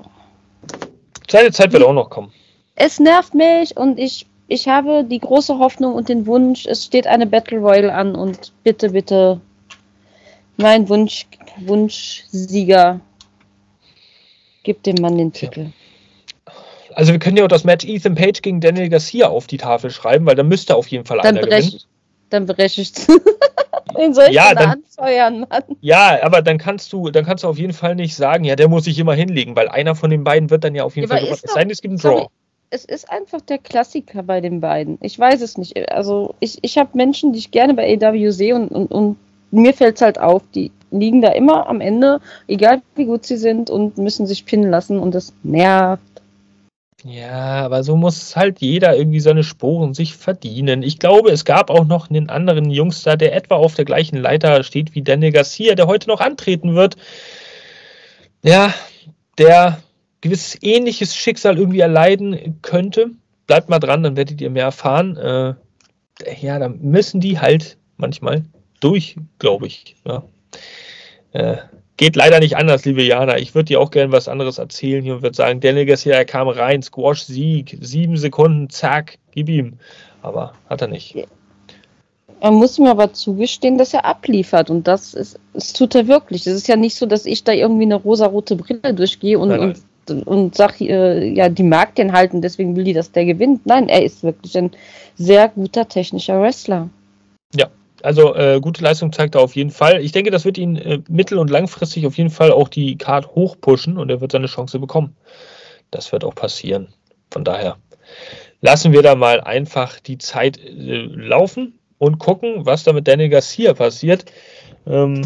seine Zeit wird auch noch kommen. Es nervt mich und ich, ich habe die große Hoffnung und den Wunsch, es steht eine Battle Royale an und bitte, bitte mein Wunsch, Wunschsieger gibt dem Mann den Titel. Also wir können ja auch das Match Ethan Page gegen Daniel Garcia auf die Tafel schreiben, weil da müsste auf jeden Fall dann einer gewinnen. Dann breche ich Den soll ich ja, dann, anfeuern, Mann. Ja, aber dann kannst du, dann kannst du auf jeden Fall nicht sagen, ja, der muss sich immer hinlegen, weil einer von den beiden wird dann ja auf jeden ja, Fall Es sei denn, es gibt einen Draw. Es ist einfach der Klassiker bei den beiden. Ich weiß es nicht. Also ich, ich habe Menschen, die ich gerne bei AW sehe und, und, und mir fällt es halt auf, die liegen da immer am Ende, egal wie gut sie sind, und müssen sich pinnen lassen und das nervt. Ja, aber so muss halt jeder irgendwie seine Sporen sich verdienen. Ich glaube, es gab auch noch einen anderen Jungs da, der etwa auf der gleichen Leiter steht wie Daniel Garcia, der heute noch antreten wird. Ja, der gewisses ähnliches Schicksal irgendwie erleiden könnte. Bleibt mal dran, dann werdet ihr mehr erfahren. Äh, ja, da müssen die halt manchmal durch, glaube ich. Ja. Äh, geht leider nicht anders, liebe Jana. Ich würde dir auch gerne was anderes erzählen hier und würde sagen, Daniel Garcia, er kam rein, Squash-Sieg, sieben Sekunden, zack, gib ihm. Aber hat er nicht. Er muss mir aber zugestehen, dass er abliefert und das ist, das tut er wirklich. Es ist ja nicht so, dass ich da irgendwie eine rosarote Brille durchgehe und, nein, nein. und, und sage, äh, ja, die mag den halten, deswegen will die, dass der gewinnt. Nein, er ist wirklich ein sehr guter technischer Wrestler. Also äh, gute Leistung zeigt er auf jeden Fall. Ich denke, das wird ihn äh, mittel- und langfristig auf jeden Fall auch die Card hochpushen und er wird seine Chance bekommen. Das wird auch passieren. Von daher lassen wir da mal einfach die Zeit äh, laufen und gucken, was da mit Daniel Garcia passiert. Ähm,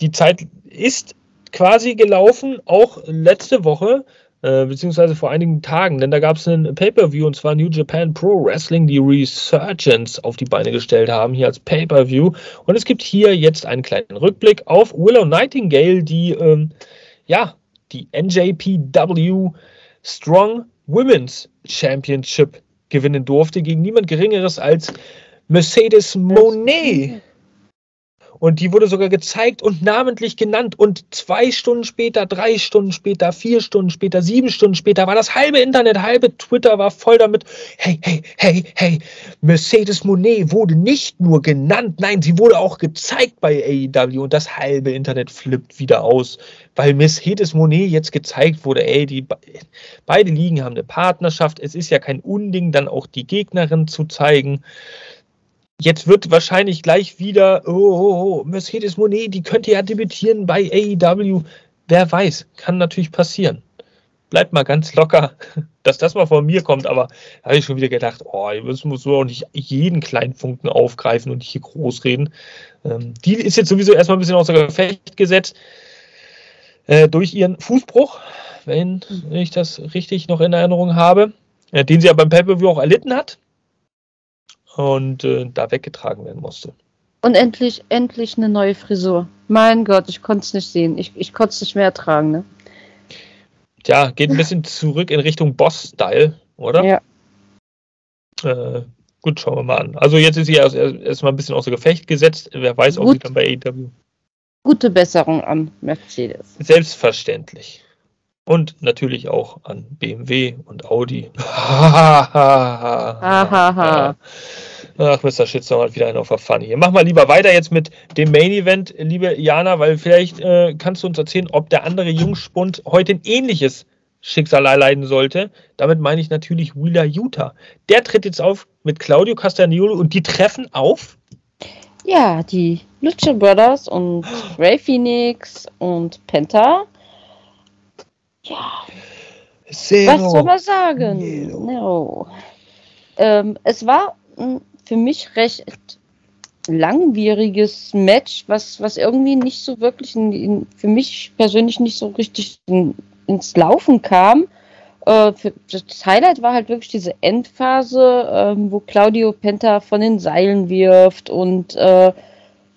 die Zeit ist quasi gelaufen, auch letzte Woche. Äh, beziehungsweise vor einigen Tagen, denn da gab es einen Pay-Per-View und zwar New Japan Pro Wrestling, die Resurgence auf die Beine gestellt haben, hier als Pay-Per-View. Und es gibt hier jetzt einen kleinen Rückblick auf Willow Nightingale, die, ähm, ja, die NJPW Strong Women's Championship gewinnen durfte gegen niemand Geringeres als Mercedes Monet. Und die wurde sogar gezeigt und namentlich genannt. Und zwei Stunden später, drei Stunden später, vier Stunden später, sieben Stunden später war das halbe Internet, halbe Twitter war voll damit. Hey, hey, hey, hey, Mercedes Monet wurde nicht nur genannt, nein, sie wurde auch gezeigt bei AEW. Und das halbe Internet flippt wieder aus, weil Mercedes Monet jetzt gezeigt wurde. Ey, die beide Ligen haben eine Partnerschaft. Es ist ja kein Unding, dann auch die Gegnerin zu zeigen. Jetzt wird wahrscheinlich gleich wieder, oh, oh, oh, Mercedes Monet, die könnte ja debütieren bei AEW. Wer weiß, kann natürlich passieren. Bleibt mal ganz locker, dass das mal von mir kommt, aber da habe ich schon wieder gedacht, oh, jetzt musst du auch nicht jeden kleinen Funken aufgreifen und hier groß reden. Ähm, die ist jetzt sowieso erstmal ein bisschen außer Gefecht gesetzt äh, durch ihren Fußbruch, wenn ich das richtig noch in Erinnerung habe, äh, den sie ja beim Pay-Per-View auch erlitten hat und äh, da weggetragen werden musste. Und endlich, endlich eine neue Frisur. Mein Gott, ich konnte es nicht sehen. Ich, ich konnte es nicht mehr ertragen, ne? Tja, geht ein bisschen zurück in Richtung Boss-Style, oder? Ja. Äh, gut, schauen wir mal an. Also jetzt ist sie erst, erst ein bisschen außer Gefecht gesetzt. Wer weiß, ob gut. sie dann bei AEW. Gute Besserung an Mercedes. Selbstverständlich. Und natürlich auch an BMW und Audi. Ach, Mr. Shitstorm hat wieder einen auf der Funny. Mach mal lieber weiter jetzt mit dem Main Event, liebe Jana, weil vielleicht äh, kannst du uns erzählen, ob der andere Jungspund heute ein ähnliches Schicksal erleiden sollte. Damit meine ich natürlich Wheeler Utah. Der tritt jetzt auf mit Claudio Castagnolo und die treffen auf ja, die Lucha Brothers und Ray Phoenix und Penta. Ja. Zero. Was soll man sagen? No. Ähm, es war für mich recht langwieriges Match, was, was irgendwie nicht so wirklich in, in, für mich persönlich nicht so richtig in, ins Laufen kam. Äh, das Highlight war halt wirklich diese Endphase, ähm, wo Claudio Penta von den Seilen wirft und äh,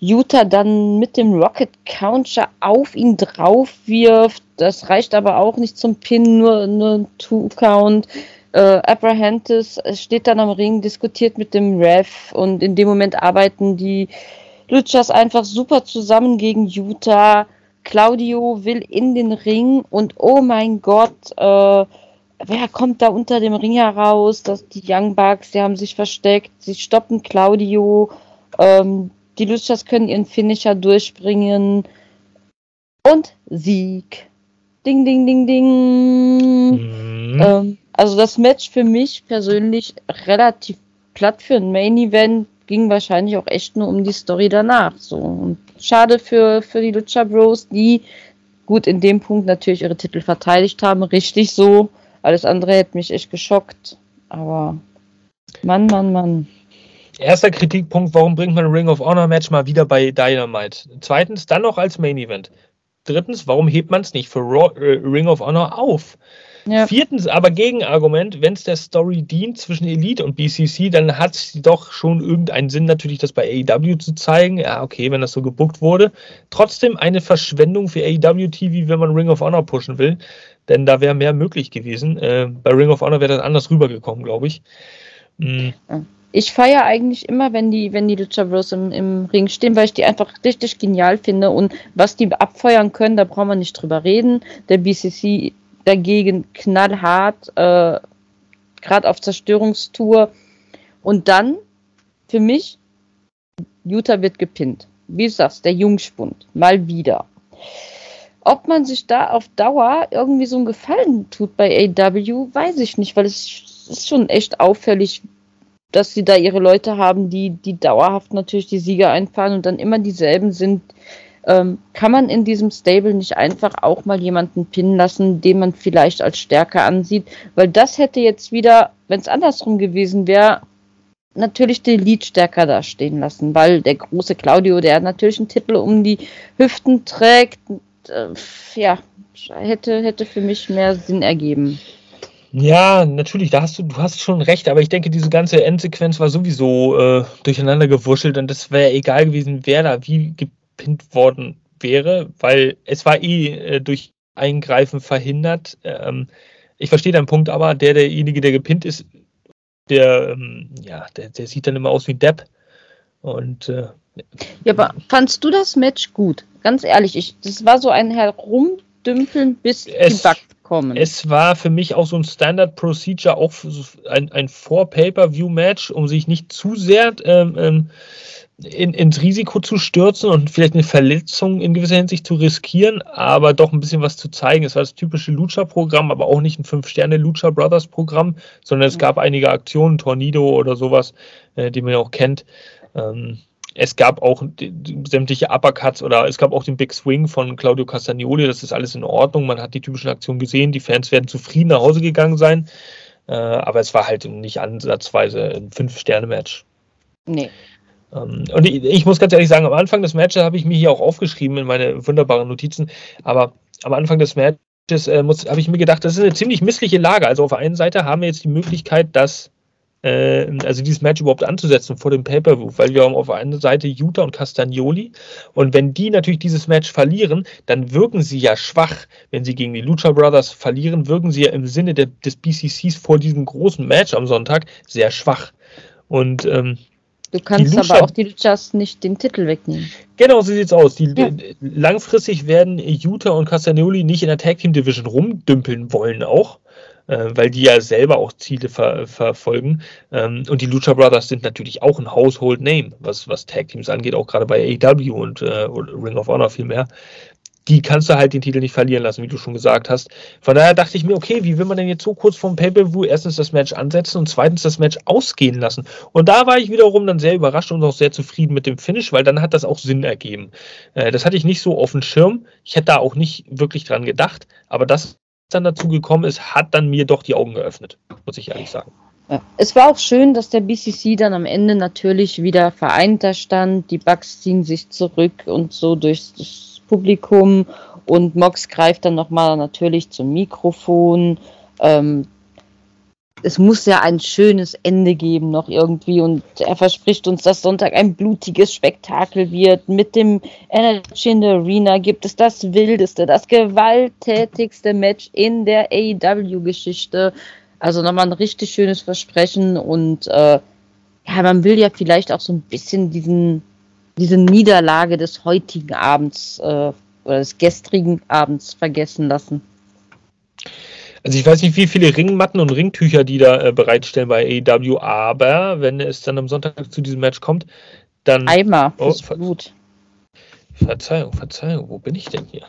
Utah dann mit dem Rocket Counter auf ihn drauf wirft. Das reicht aber auch nicht zum Pin, nur, nur ein Two-Count. Äh, Abrahantis steht dann am Ring, diskutiert mit dem Ref und in dem Moment arbeiten die Luchas einfach super zusammen gegen Utah. Claudio will in den Ring und oh mein Gott, äh, wer kommt da unter dem Ring heraus? Das, die Young Bucks, die haben sich versteckt, sie stoppen Claudio. Ähm, die Luchas können ihren Finisher durchbringen. Und Sieg. Ding, ding, ding, ding. Mhm. Ähm, also das Match für mich persönlich relativ platt für ein Main Event. Ging wahrscheinlich auch echt nur um die Story danach. So. Und schade für, für die Lucha Bros, die gut in dem Punkt natürlich ihre Titel verteidigt haben. Richtig so. Alles andere hätte mich echt geschockt. Aber Mann, Mann, Mann. Erster Kritikpunkt, warum bringt man Ring of Honor Match mal wieder bei Dynamite? Zweitens, dann noch als Main Event. Drittens, warum hebt man es nicht für Raw, äh, Ring of Honor auf? Ja. Viertens, aber Gegenargument, wenn es der Story dient zwischen Elite und BCC, dann hat es doch schon irgendeinen Sinn, natürlich das bei AEW zu zeigen. Ja, okay, wenn das so gebuckt wurde. Trotzdem eine Verschwendung für AEW TV, wenn man Ring of Honor pushen will denn da wäre mehr möglich gewesen. Äh, bei Ring of Honor wäre das anders rübergekommen, glaube ich. Mhm. Ich feiere eigentlich immer, wenn die, wenn die Lucha Bros im, im Ring stehen, weil ich die einfach richtig genial finde und was die abfeuern können, da brauchen wir nicht drüber reden. Der BCC dagegen knallhart, äh, gerade auf Zerstörungstour. Und dann, für mich, Utah wird gepinnt. Wie du sagst, der Jungspund, mal wieder ob man sich da auf Dauer irgendwie so einen Gefallen tut bei AW, weiß ich nicht, weil es ist schon echt auffällig, dass sie da ihre Leute haben, die, die dauerhaft natürlich die Sieger einfahren und dann immer dieselben sind. Ähm, kann man in diesem Stable nicht einfach auch mal jemanden pinnen lassen, den man vielleicht als stärker ansieht? Weil das hätte jetzt wieder, wenn es andersrum gewesen wäre, natürlich die Elite stärker dastehen lassen, weil der große Claudio, der natürlich einen Titel um die Hüften trägt, äh, ja, hätte, hätte für mich mehr Sinn ergeben. Ja, natürlich, da hast du, du hast schon recht, aber ich denke, diese ganze Endsequenz war sowieso äh, durcheinander gewurschtelt und das wäre egal gewesen, wer da wie gepinnt worden wäre, weil es war eh äh, durch Eingreifen verhindert. Ähm, ich verstehe deinen Punkt, aber der, derjenige, der gepinnt ist, der, ähm, ja, der, der sieht dann immer aus wie Depp. Und äh, ja, aber fandst du das Match gut? Ganz ehrlich, ich, das war so ein Herumdümpeln, bis es, die Bugs kommen. Es war für mich auch so ein Standard Procedure, auch ein, ein Vor-Pay-Per-View-Match, um sich nicht zu sehr ähm, ähm, in, ins Risiko zu stürzen und vielleicht eine Verletzung in gewisser Hinsicht zu riskieren, aber doch ein bisschen was zu zeigen. Es war das typische Lucha-Programm, aber auch nicht ein Fünf-Sterne-Lucha Brothers-Programm, sondern es gab einige Aktionen, Tornado oder sowas, äh, die man ja auch kennt. Ähm, es gab auch sämtliche Uppercuts oder es gab auch den Big Swing von Claudio Castagnoli. Das ist alles in Ordnung. Man hat die typischen Aktionen gesehen. Die Fans werden zufrieden nach Hause gegangen sein. Äh, aber es war halt nicht ansatzweise ein Fünf-Sterne-Match. Nee. Ähm, und ich, ich, muss ganz ehrlich sagen, am Anfang des Matches habe ich mir hier auch aufgeschrieben in meine wunderbaren Notizen. Aber am Anfang des Matches äh, habe ich mir gedacht, das ist eine ziemlich missliche Lage. Also auf der einen Seite haben wir jetzt die Möglichkeit, dass also dieses Match überhaupt anzusetzen vor dem Pay-Per-View, weil wir haben auf einer Seite Utah und Castagnoli und wenn die natürlich dieses Match verlieren, dann wirken sie ja schwach. Wenn sie gegen die Lucha Brothers verlieren, wirken sie ja im Sinne der, des BCCs vor diesem großen Match am Sonntag sehr schwach. Und ähm, Du kannst aber auch die Luchas nicht den Titel wegnehmen. Genau, so sieht's aus. Die, ja. Langfristig werden Utah und Castagnoli nicht in der Tag Team Division rumdümpeln wollen auch, äh, weil die ja selber auch Ziele ver verfolgen. Ähm, und die Lucha Brothers sind natürlich auch ein Household Name, was, was Tag Teams angeht, auch gerade bei AEW und äh, Ring of Honor vielmehr die kannst du halt den Titel nicht verlieren lassen, wie du schon gesagt hast. Von daher dachte ich mir, okay, wie will man denn jetzt so kurz vorm Pay-Per-View erstens das Match ansetzen und zweitens das Match ausgehen lassen? Und da war ich wiederum dann sehr überrascht und auch sehr zufrieden mit dem Finish, weil dann hat das auch Sinn ergeben. Äh, das hatte ich nicht so auf dem Schirm. Ich hätte da auch nicht wirklich dran gedacht, aber das dann dazu gekommen ist, hat dann mir doch die Augen geöffnet, muss ich ehrlich sagen. Es war auch schön, dass der BCC dann am Ende natürlich wieder vereinter stand. Die Bugs ziehen sich zurück und so durch das Publikum und Mox greift dann nochmal natürlich zum Mikrofon. Ähm, es muss ja ein schönes Ende geben noch irgendwie und er verspricht uns, dass Sonntag ein blutiges Spektakel wird. Mit dem Energy in the Arena gibt es das wildeste, das gewalttätigste Match in der AEW-Geschichte. Also nochmal ein richtig schönes Versprechen und äh, ja, man will ja vielleicht auch so ein bisschen diesen diese Niederlage des heutigen Abends äh, oder des gestrigen Abends vergessen lassen. Also ich weiß nicht, wie viele Ringmatten und Ringtücher die da äh, bereitstellen bei AEW, aber wenn es dann am Sonntag zu diesem Match kommt, dann. Eimer, oh, Ver Blut. Verzeihung, Verzeihung, wo bin ich denn hier?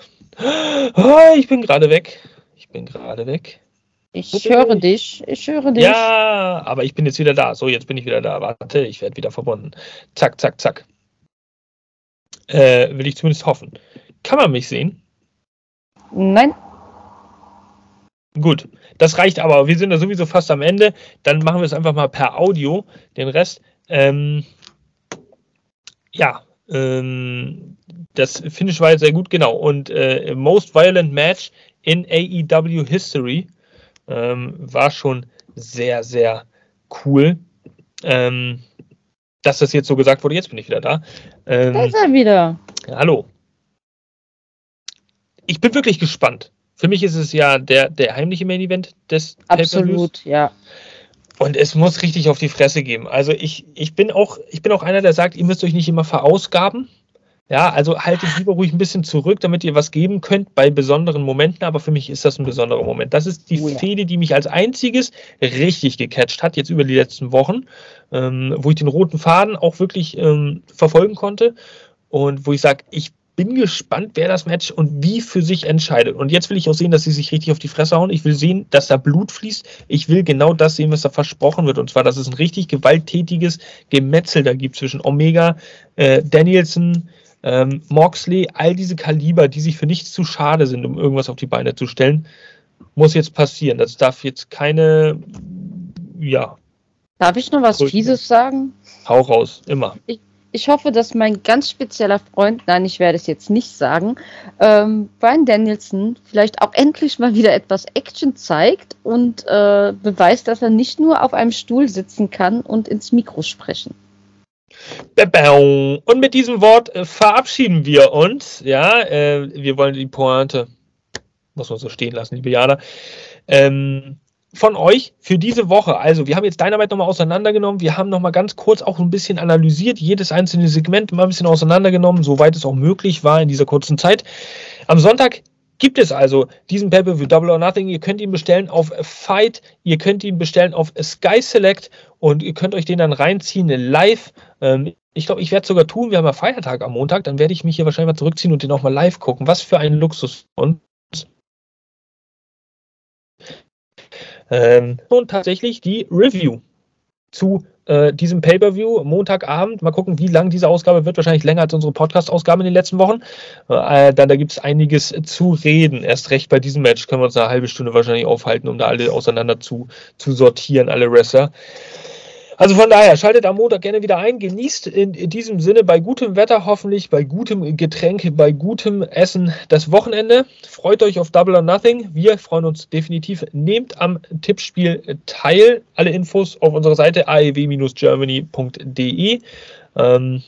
Oh, ich bin gerade weg. Ich bin gerade weg. Ich höre ich? dich, ich höre dich. Ja, aber ich bin jetzt wieder da. So, jetzt bin ich wieder da. Warte, ich werde wieder verbunden. Zack, zack, zack. Äh, will ich zumindest hoffen. Kann man mich sehen? Nein. Gut, das reicht aber. Wir sind da sowieso fast am Ende. Dann machen wir es einfach mal per Audio. Den Rest. Ähm, ja, ähm, das Finish war jetzt sehr gut, genau. Und äh, Most Violent Match in AEW History ähm, war schon sehr, sehr cool. Ähm, dass das jetzt so gesagt wurde. Jetzt bin ich wieder da. Ähm, da ist er wieder. Hallo. Ich bin wirklich gespannt. Für mich ist es ja der, der heimliche Main Event des Absolut, ja. Und es muss richtig auf die Fresse geben. Also ich, ich bin auch, ich bin auch einer, der sagt, ihr müsst euch nicht immer verausgaben. Ja, also haltet lieber ruhig ein bisschen zurück, damit ihr was geben könnt bei besonderen Momenten. Aber für mich ist das ein besonderer Moment. Das ist die oh ja. Fehde, die mich als einziges richtig gecatcht hat, jetzt über die letzten Wochen, ähm, wo ich den roten Faden auch wirklich ähm, verfolgen konnte und wo ich sage, ich bin gespannt, wer das Match und wie für sich entscheidet. Und jetzt will ich auch sehen, dass sie sich richtig auf die Fresse hauen. Ich will sehen, dass da Blut fließt. Ich will genau das sehen, was da versprochen wird. Und zwar, dass es ein richtig gewalttätiges Gemetzel da gibt zwischen Omega, äh, Danielson, ähm, Moxley, all diese Kaliber, die sich für nichts zu schade sind, um irgendwas auf die Beine zu stellen, muss jetzt passieren. Das darf jetzt keine, ja. Darf ich noch was Fieses sagen? Hau raus, immer. Ich, ich hoffe, dass mein ganz spezieller Freund, nein, ich werde es jetzt nicht sagen, ähm, Brian Danielson vielleicht auch endlich mal wieder etwas Action zeigt und äh, beweist, dass er nicht nur auf einem Stuhl sitzen kann und ins Mikro sprechen. Und mit diesem Wort äh, verabschieden wir uns. Ja, äh, wir wollen die Pointe, muss man so stehen lassen, liebe Jana, ähm, von euch für diese Woche. Also, wir haben jetzt Dynamite nochmal auseinandergenommen. Wir haben nochmal ganz kurz auch ein bisschen analysiert, jedes einzelne Segment mal ein bisschen auseinandergenommen, soweit es auch möglich war in dieser kurzen Zeit. Am Sonntag gibt es also diesen Pay-Per-View Double or Nothing. Ihr könnt ihn bestellen auf Fight, ihr könnt ihn bestellen auf Sky Select und ihr könnt euch den dann reinziehen live. Ähm, ich glaube, ich werde es sogar tun. Wir haben ja Feiertag am Montag. Dann werde ich mich hier wahrscheinlich mal zurückziehen und den auch mal live gucken. Was für ein Luxus. Und, ähm, und tatsächlich die Review zu äh, diesem Pay-Per-View Montagabend. Mal gucken, wie lang diese Ausgabe wird. Wahrscheinlich länger als unsere Podcast-Ausgabe in den letzten Wochen. Äh, dann, da gibt es einiges zu reden. Erst recht bei diesem Match können wir uns eine halbe Stunde wahrscheinlich aufhalten, um da alle auseinander zu, zu sortieren, alle Wrestler. Also von daher, schaltet am Montag gerne wieder ein. Genießt in, diesem Sinne bei gutem Wetter hoffentlich, bei gutem Getränk, bei gutem Essen das Wochenende. Freut euch auf Double or Nothing. Wir freuen uns definitiv. Nehmt am Tippspiel teil. Alle Infos auf unserer Seite aew-germany.de. Ähm,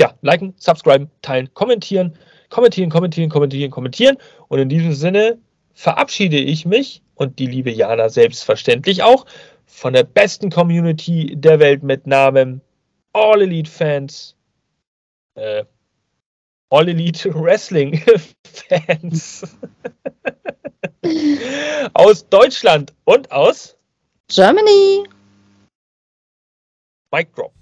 ja, liken, subscriben, teilen, kommentieren, kommentieren, kommentieren, kommentieren, kommentieren. Und in diesem Sinne verabschiede ich mich und die liebe Jana selbstverständlich auch von der besten Community der Welt mit Namen All Elite Fans, äh, All Elite Wrestling Fans aus Deutschland und aus Germany. Mic Drop.